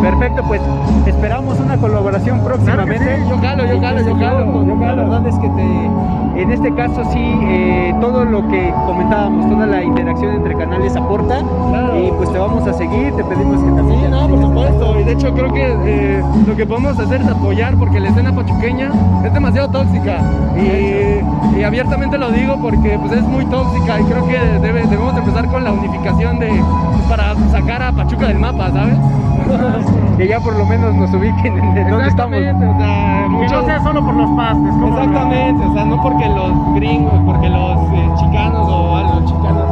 S3: Perfecto, pues esperamos una colaboración próximamente.
S8: sí, yo jalo, yo jalo, yo jalo, yo
S3: La verdad es que te, en este caso sí, eh, todo lo que comentábamos, toda la interacción entre canales aporta.
S8: Claro.
S3: Y pues te vamos a seguir, te pedimos que también.
S8: Sí, no, por supuesto. Y de hecho creo que eh, lo que podemos hacer es apoyar porque la escena pachuqueña es demasiado tóxica. Y, y abiertamente lo digo porque pues es muy tóxica y creo que debe- debemos empezar con la unificación de pues, para sacar a Pachuca del mapa, ¿sabes?
S3: Que ya por lo menos nos ubiquen en, dónde estamos.
S8: O sea,
S1: Que
S8: muchos-
S1: no sea solo por los pastes. ¿cómo no?
S8: Exactamente, o sea, no porque los gringos, porque los eh, chicanos o ah, los chicanos,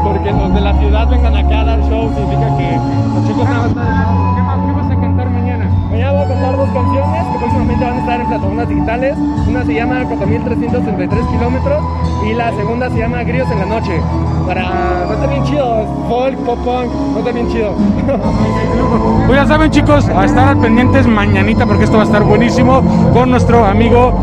S8: porque los de la ciudad vengan acá a dar show, significa que los chicos nada más dos canciones que próximamente van a estar en plataformas digitales. Una se llama 4333 kilómetros y la segunda se llama Grillos en la noche. Para. No está bien chido, es folk, pop punk, no está bien chido.
S2: Pues ya saben chicos, a estar al pendientes mañanita porque esto va a estar buenísimo con nuestro amigo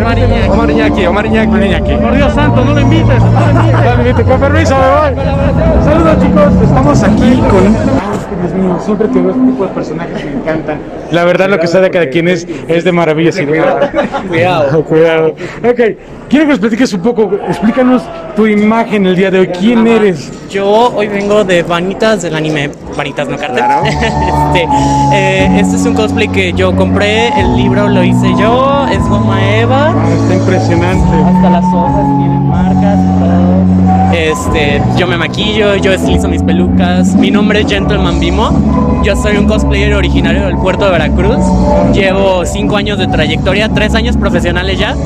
S8: Omar Iñaki. Omar Iñaki, Omar Iñaki.
S2: Omar Iñaki.
S1: Por Dios santo, no lo invites. No lo invites.
S2: Con permiso, me voy. Saludos chicos, estamos aquí con. Dios mío, siempre te veo este tipo de personajes que me encantan. La verdad, lo que sea de cada quien es, es de maravilla. sin duda.
S3: Cuidado.
S2: Cuidado. Ok, quiero que nos platiques un poco, explícanos tu imagen el día de hoy. ¿Quién eres?
S9: Yo hoy vengo de Vanitas del anime Vanitas no Cartel. este, eh, este es un cosplay que yo compré, el libro lo hice yo, es goma Eva,
S2: Ah, está impresionante.
S9: hasta las hojas tienen marcas y todo. Este, yo me maquillo, yo estilizo mis pelucas. Mi nombre es Gentleman Bimo. Yo soy un cosplayer originario del puerto de Veracruz. Llevo cinco años de trayectoria, tres años profesionales ya.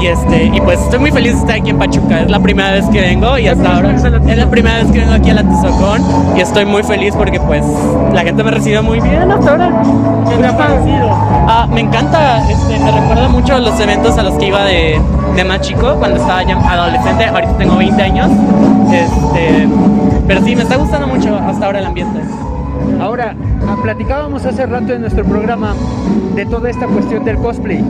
S9: Y este, y pues estoy muy feliz de estar aquí en Pachuca. Es la primera vez que vengo y hasta ahora es la primera vez que vengo aquí a la Tizocón y estoy muy feliz porque pues la gente me recibe muy bien hasta ahora.
S1: ¿Qué te ha parecido?
S9: Ah, me encanta, este, me recuerda mucho los eventos a los que iba de, de más chico cuando estaba ya adolescente. Ahorita tengo 20 años. Este, pero sí, me está gustando mucho hasta ahora el ambiente.
S3: Ahora, ah, platicábamos hace rato en nuestro programa de toda esta cuestión del cosplay.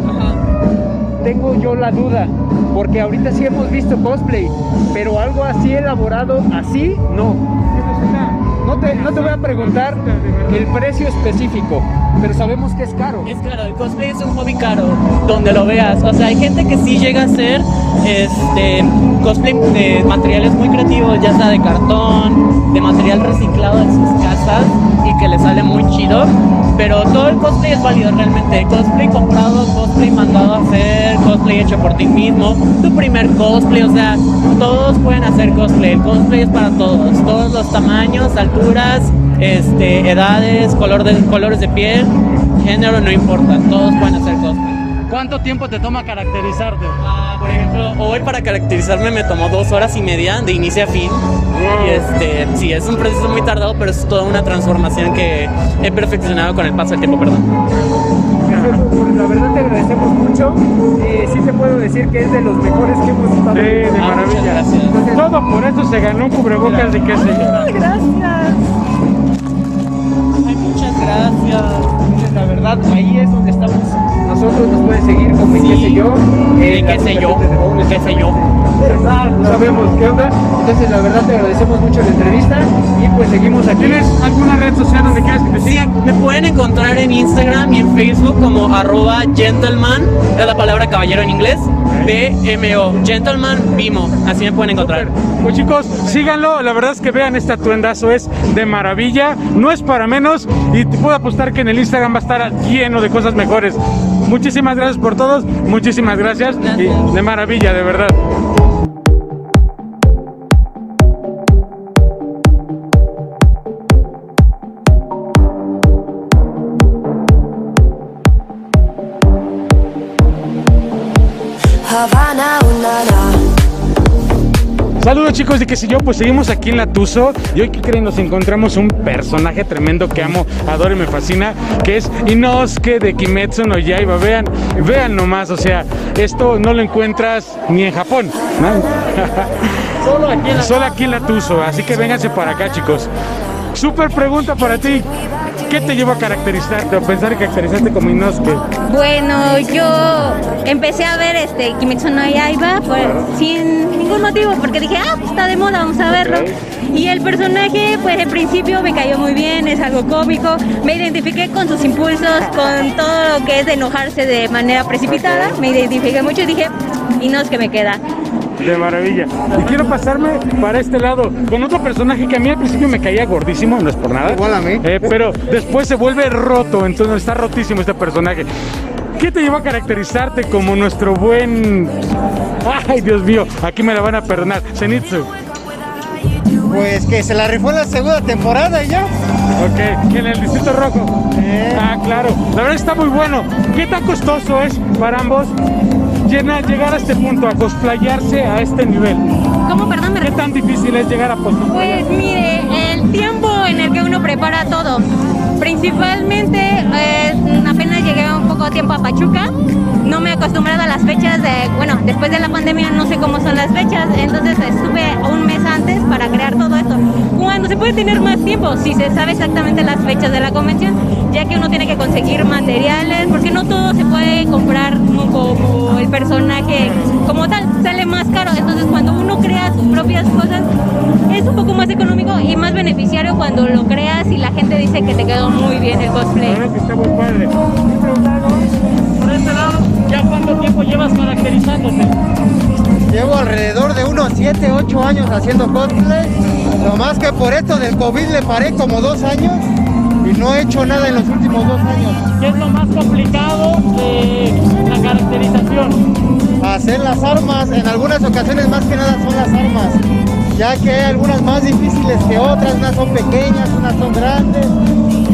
S3: Tengo yo la duda, porque ahorita sí hemos visto cosplay, pero algo así elaborado, así, no. No te, no te voy a preguntar el precio específico, pero sabemos que es caro.
S9: Es claro, el cosplay es un hobby caro, donde lo veas. O sea, hay gente que sí llega a hacer este, cosplay de materiales muy creativos, ya sea de cartón, de material reciclado en sus casas y que le sale muy chido. Pero todo el cosplay es válido realmente. Cosplay comprado, cosplay mandado a hacer, cosplay hecho por ti mismo, tu primer cosplay, o sea, todos pueden hacer cosplay. El cosplay es para todos, todos los tamaños, alturas, este, edades, color de, colores de piel, género, no importa, todos pueden hacer cosplay.
S1: ¿Cuánto tiempo te toma caracterizarte?
S9: Ah, por ejemplo, hoy para caracterizarme me tomó dos horas y media de inicio a fin. Y este, sí, es un proceso muy tardado, pero es toda una transformación que he perfeccionado con el paso del tiempo, perdón.
S3: Pues la verdad te agradecemos mucho. Eh, sí te puedo decir que es de los mejores que hemos estado.
S2: Sí, de
S9: Ah,
S2: maravilla.
S9: gracias.
S2: Todo por eso se ganó un cubrebocas de qué yo.
S9: Gracias. Gracias.
S3: La verdad, ahí es donde estamos. Nosotros nos pueden seguir como en qué sé yo.
S9: Eh, qué sé yo, qué sé yo.
S3: No sabemos qué onda. Entonces, la verdad, te agradecemos mucho la entrevista y pues seguimos aquí.
S2: ¿Tienes alguna red social donde quieras que te
S9: Sí,
S2: sigan?
S9: me pueden encontrar en Instagram y en Facebook como arroba gentleman, es la palabra caballero en inglés, B-M-O, gentleman Bimo, así me pueden encontrar.
S2: Pues chicos, síganlo, la verdad es que vean este atuendazo, es de maravilla, no es para menos y te puedo apostar que en el Instagram va a estar lleno de cosas mejores. Muchísimas gracias por todos, muchísimas gracias, y
S9: Gracias.
S2: de maravilla, de verdad. Saludos chicos de que si yo, pues seguimos aquí en La Tuso y hoy que creen nos encontramos un personaje tremendo que amo, adoro y me fascina, que es Inosuke de Kimetsu no Yaiba. Vean, vean nomás, o sea, esto no lo encuentras ni en Japón, ¿no?
S1: Solo aquí en la...
S2: Solo aquí en La así que vénganse para acá chicos. Super pregunta para ti, ¿qué te llevó a caracterizarte o pensar que caracterizaste como Inosuke?
S10: Bueno, yo empecé a ver este Kimetsu no Yaiba pues, sin ningún motivo, porque dije, ah, pues está de moda, vamos a verlo. Y el personaje, pues en principio me cayó muy bien, es algo cómico, me identifiqué con sus impulsos, con todo lo que es de enojarse de manera precipitada, me identifiqué mucho y dije, Inosuke me queda.
S2: De maravilla. Y quiero pasarme para este lado con otro personaje que a mí al principio me caía gordísimo, no es por nada.
S1: Igual a mí.
S2: Eh, pero después se vuelve roto, entonces está rotísimo este personaje. ¿Qué te llevó a caracterizarte como nuestro buen... Ay, Dios mío, aquí me la van a perdonar. Zenitsu.
S1: Pues que se la rifó en la segunda temporada y ya.
S2: Ok, en el Distrito Rojo. Ah, claro. La verdad está muy bueno. ¿Qué tan costoso es para ambos llegar a este punto, a cosplayarse a este nivel?
S10: ¿Cómo, perdón? Me
S2: ¿Qué tan difícil es llegar a cosplayar?
S10: Pues mire, el tiempo en el que uno prepara todo, principalmente eh, apenas llegué un poco tiempo a Pachuca, no me he acostumbrado a las fechas de, bueno, después de la pandemia no sé cómo son las fechas, entonces estuve un mes antes para crear todo esto. Cuando se puede tener más tiempo, si se sabe exactamente las fechas de la convención, ya que uno tiene que conseguir materiales, porque no todo se puede comprar como, como el personaje como tal, sale más caro, entonces cuando uno crea sus propias cosas, es un poco más económico y más beneficiario cuando lo creas y la gente dice que te quedó muy bien el cosplay.
S2: Claro que está muy padre.
S9: Por este lado, ¿ya cuánto tiempo llevas caracterizándote?
S11: Llevo alrededor de unos 7, 8 años haciendo cosplay. Lo más que por esto del COVID le paré como dos años y no he hecho nada en los últimos dos años.
S9: ¿Qué es lo más complicado de la caracterización?
S11: Hacer las armas, en algunas ocasiones más que nada son las armas, ya que hay algunas más difíciles que otras, unas son pequeñas, unas son grandes,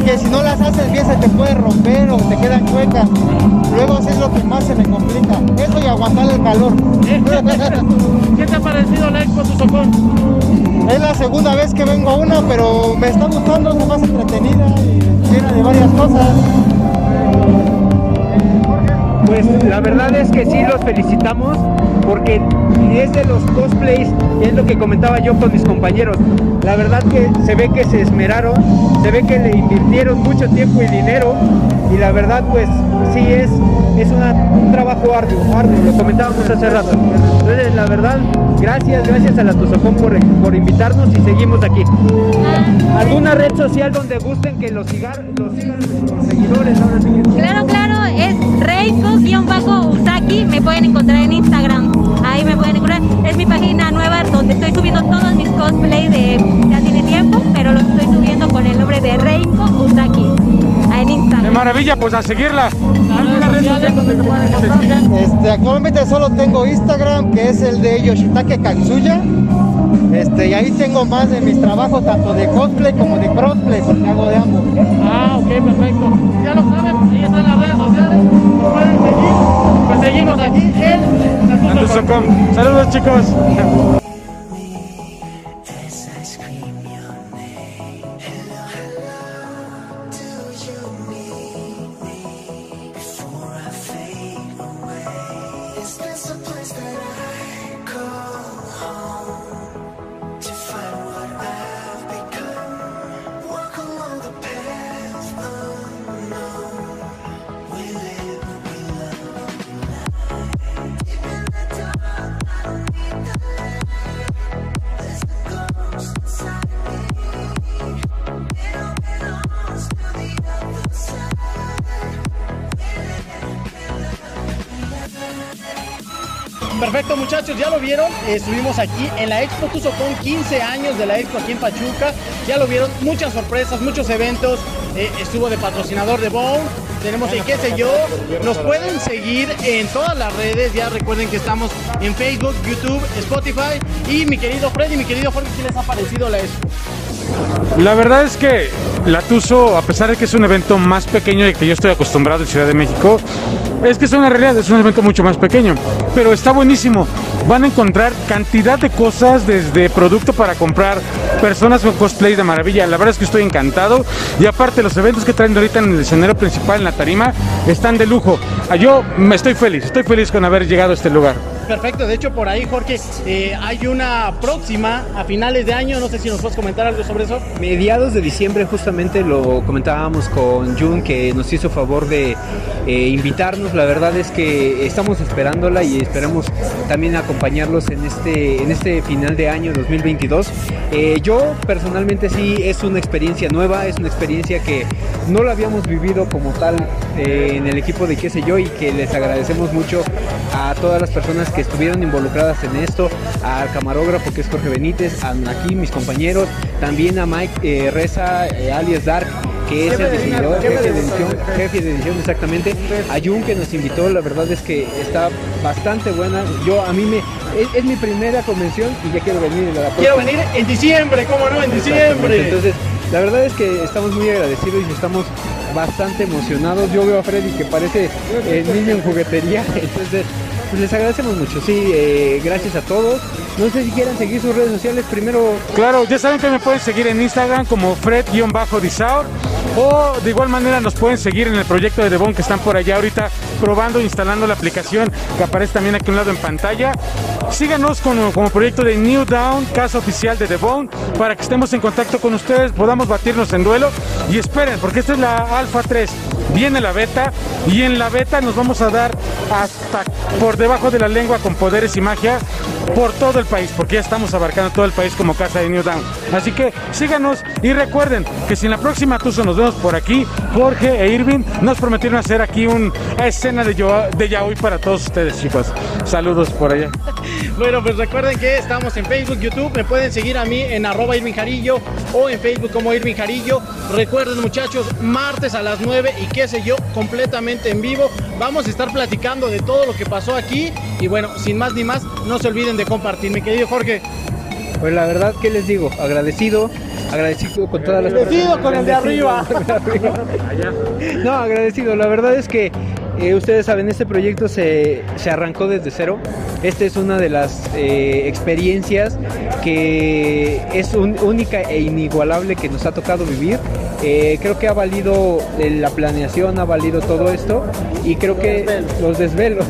S11: que si no las haces bien se te puede romper o te quedan chuecas. Luego eso es lo que más se me complica, eso y aguantar el calor.
S9: ¿Qué te ha parecido la Expo Tuzocón?
S11: Es la segunda vez que vengo a una, pero me está gustando, es más entretenida y llena de varias cosas.
S3: Pues la verdad es que sí los felicitamos porque es de los cosplays, es lo que comentaba yo con mis compañeros. La verdad que se ve que se esmeraron, se ve que le invirtieron mucho tiempo y dinero y la verdad pues sí es, es un trabajo arduo, arduo, lo comentábamos hace rato. Entonces la verdad, gracias, gracias a la Tuzocón por, por invitarnos y seguimos aquí. ¿Alguna red social donde gusten que los, sigan los seguidores? Ahora sí
S10: Claro, claro, es Reiko-Usaki, me pueden encontrar en Instagram, ahí me pueden encontrar, es mi página nueva donde estoy subiendo todos mis cosplay de, ya tiene tiempo, pero los estoy subiendo con el nombre de Reiko Usaki, ahí en Instagram.
S2: maravilla, pues a seguirla.
S11: Este, actualmente solo tengo Instagram, que es el de Yoshitake Katsuya. Este, y ahí tengo más de mis trabajos, tanto de cosplay como de crossplay, porque hago de ambos.
S9: Ah, ok, perfecto. Ya lo saben, ahí están las redes sociales. Pueden seguir. Pues seguimos aquí en
S2: Tuzocón. Saludos, chicos.
S1: Ya lo vieron, estuvimos aquí en la Expo Tuzocón, 15 años de la Expo aquí en Pachuca, ya lo vieron, muchas sorpresas, muchos eventos, Eh, estuvo de patrocinador de Bone, tenemos el qué sé yo, nos pueden seguir en todas las redes, ya recuerden que estamos en Facebook, YouTube, Spotify. Y mi querido Freddy, mi querido Jorge, ¿qué les ha parecido la Expo?
S2: La verdad es que la Tuzo, a pesar de que es un evento más pequeño de que yo estoy acostumbrado en Ciudad de México, es que es una realidad, es un evento mucho más pequeño. Pero está buenísimo. Van a encontrar cantidad de cosas, desde producto para comprar, personas con cosplay de maravilla. La verdad es que estoy encantado. Y aparte, los eventos que traen ahorita en el escenario principal, en la tarima, están de lujo. Ah, Yo me estoy feliz, estoy feliz con haber llegado a este lugar.
S1: Perfecto, de hecho por ahí Jorge, eh, hay una próxima a finales de año, no sé si nos puedes comentar algo sobre eso.
S3: Mediados de diciembre justamente lo comentábamos con Jun que nos hizo favor de eh, invitarnos. La verdad es que estamos esperándola y esperamos también acompañarlos en este, en este final de año 2022. Eh, yo personalmente sí es una experiencia nueva, es una experiencia que no la habíamos vivido como tal en el equipo de qué sé yo y que les agradecemos mucho a todas las personas que estuvieron involucradas en esto, al camarógrafo que es Jorge Benítez, a aquí mis compañeros, también a Mike eh, Reza, eh, alias Dark, que es el diseñador, jefe de edición, jefe de edición exactamente, a Jun que nos invitó, la verdad es que está bastante buena, yo a mí me, es, es mi primera convención y ya quiero venir a la
S1: Quiero venir en diciembre, ¿cómo no? En diciembre.
S3: Entonces, la verdad es que estamos muy agradecidos y estamos bastante emocionados. Yo veo a Freddy que parece el niño en juguetería, entonces pues les agradecemos mucho. Sí, eh, gracias a todos. No sé si quieran seguir sus redes sociales. Primero,
S2: Claro, ya saben que me pueden seguir en Instagram como Fred-Disaur o de igual manera nos pueden seguir en el proyecto de Devon que están por allá ahorita probando, instalando la aplicación que aparece también aquí a un lado en pantalla. Síganos como, como proyecto de New Down, casa oficial de Devon, para que estemos en contacto con ustedes, podamos batirnos en duelo y esperen, porque esta es la Alpha 3, viene la beta y en la beta nos vamos a dar hasta por debajo de la lengua con poderes y magia por todo el país, porque ya estamos abarcando todo el país como casa de New Down. Así que síganos y recuerden que si en la próxima Tuzo nos vemos por aquí, Jorge e Irving nos prometieron hacer aquí una escena de, yo, para todos ustedes, chicos. Saludos por allá.
S1: Bueno, pues recuerden que estamos en Facebook, YouTube. Me pueden seguir a mí en arroba Irving Jarillo o en Facebook como Irving Jarillo. Recuerden, muchachos, martes a las 9 y qué sé yo, completamente en vivo. Vamos a estar platicando de todo lo que pasó aquí. Y bueno, sin más ni más, no se olviden de compartir. Mi querido Jorge.
S3: pues la verdad, ¿qué les digo? Agradecido, agradecido con todas las
S1: Agradecido con el de arriba.
S3: No, agradecido. La verdad es que eh, ustedes saben, este proyecto se, se arrancó desde cero. Esta es una de las eh, experiencias que es un- única e inigualable que nos ha tocado vivir. Eh, creo que ha valido eh, la planeación, ha valido todo esto y creo que los desvelos.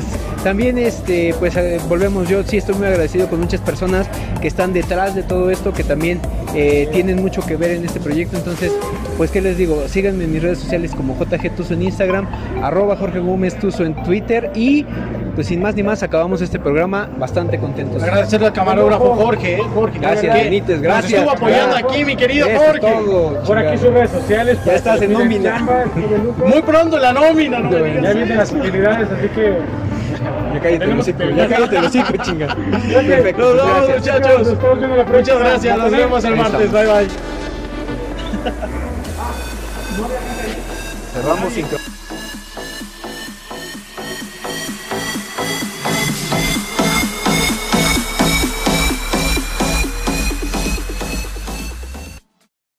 S3: También este, pues eh, volvemos, yo sí estoy muy agradecido con muchas personas que están detrás de todo esto, que también eh, tienen mucho que ver en este proyecto. Entonces, pues qué les digo, síganme en mis redes sociales como JG Tuzo en Instagram, arroba Jorge Gómez Tuzo en Twitter y pues sin más ni más acabamos este programa bastante contentos.
S1: Agradecerle al camarógrafo Jorge, ¿eh? Jorge
S3: Gracias,
S1: que
S3: Benítez,
S1: nos
S3: gracias.
S1: estuvo apoyando
S3: Ya.
S1: aquí, mi querido
S3: Eso
S1: Jorge.
S3: todo,
S2: Por aquí sus redes sociales.
S3: Ya estás en nómina.
S1: Muy pronto la nómina, no
S2: Ya vienen las utilidades, así que
S3: Ya cállate el hocico, ya cállate el hocico, chinga. Perfecto,
S1: Nos vemos, muchachos. Muchas gracias. Nos vemos el martes. Bye bye.
S3: Cerramos sin...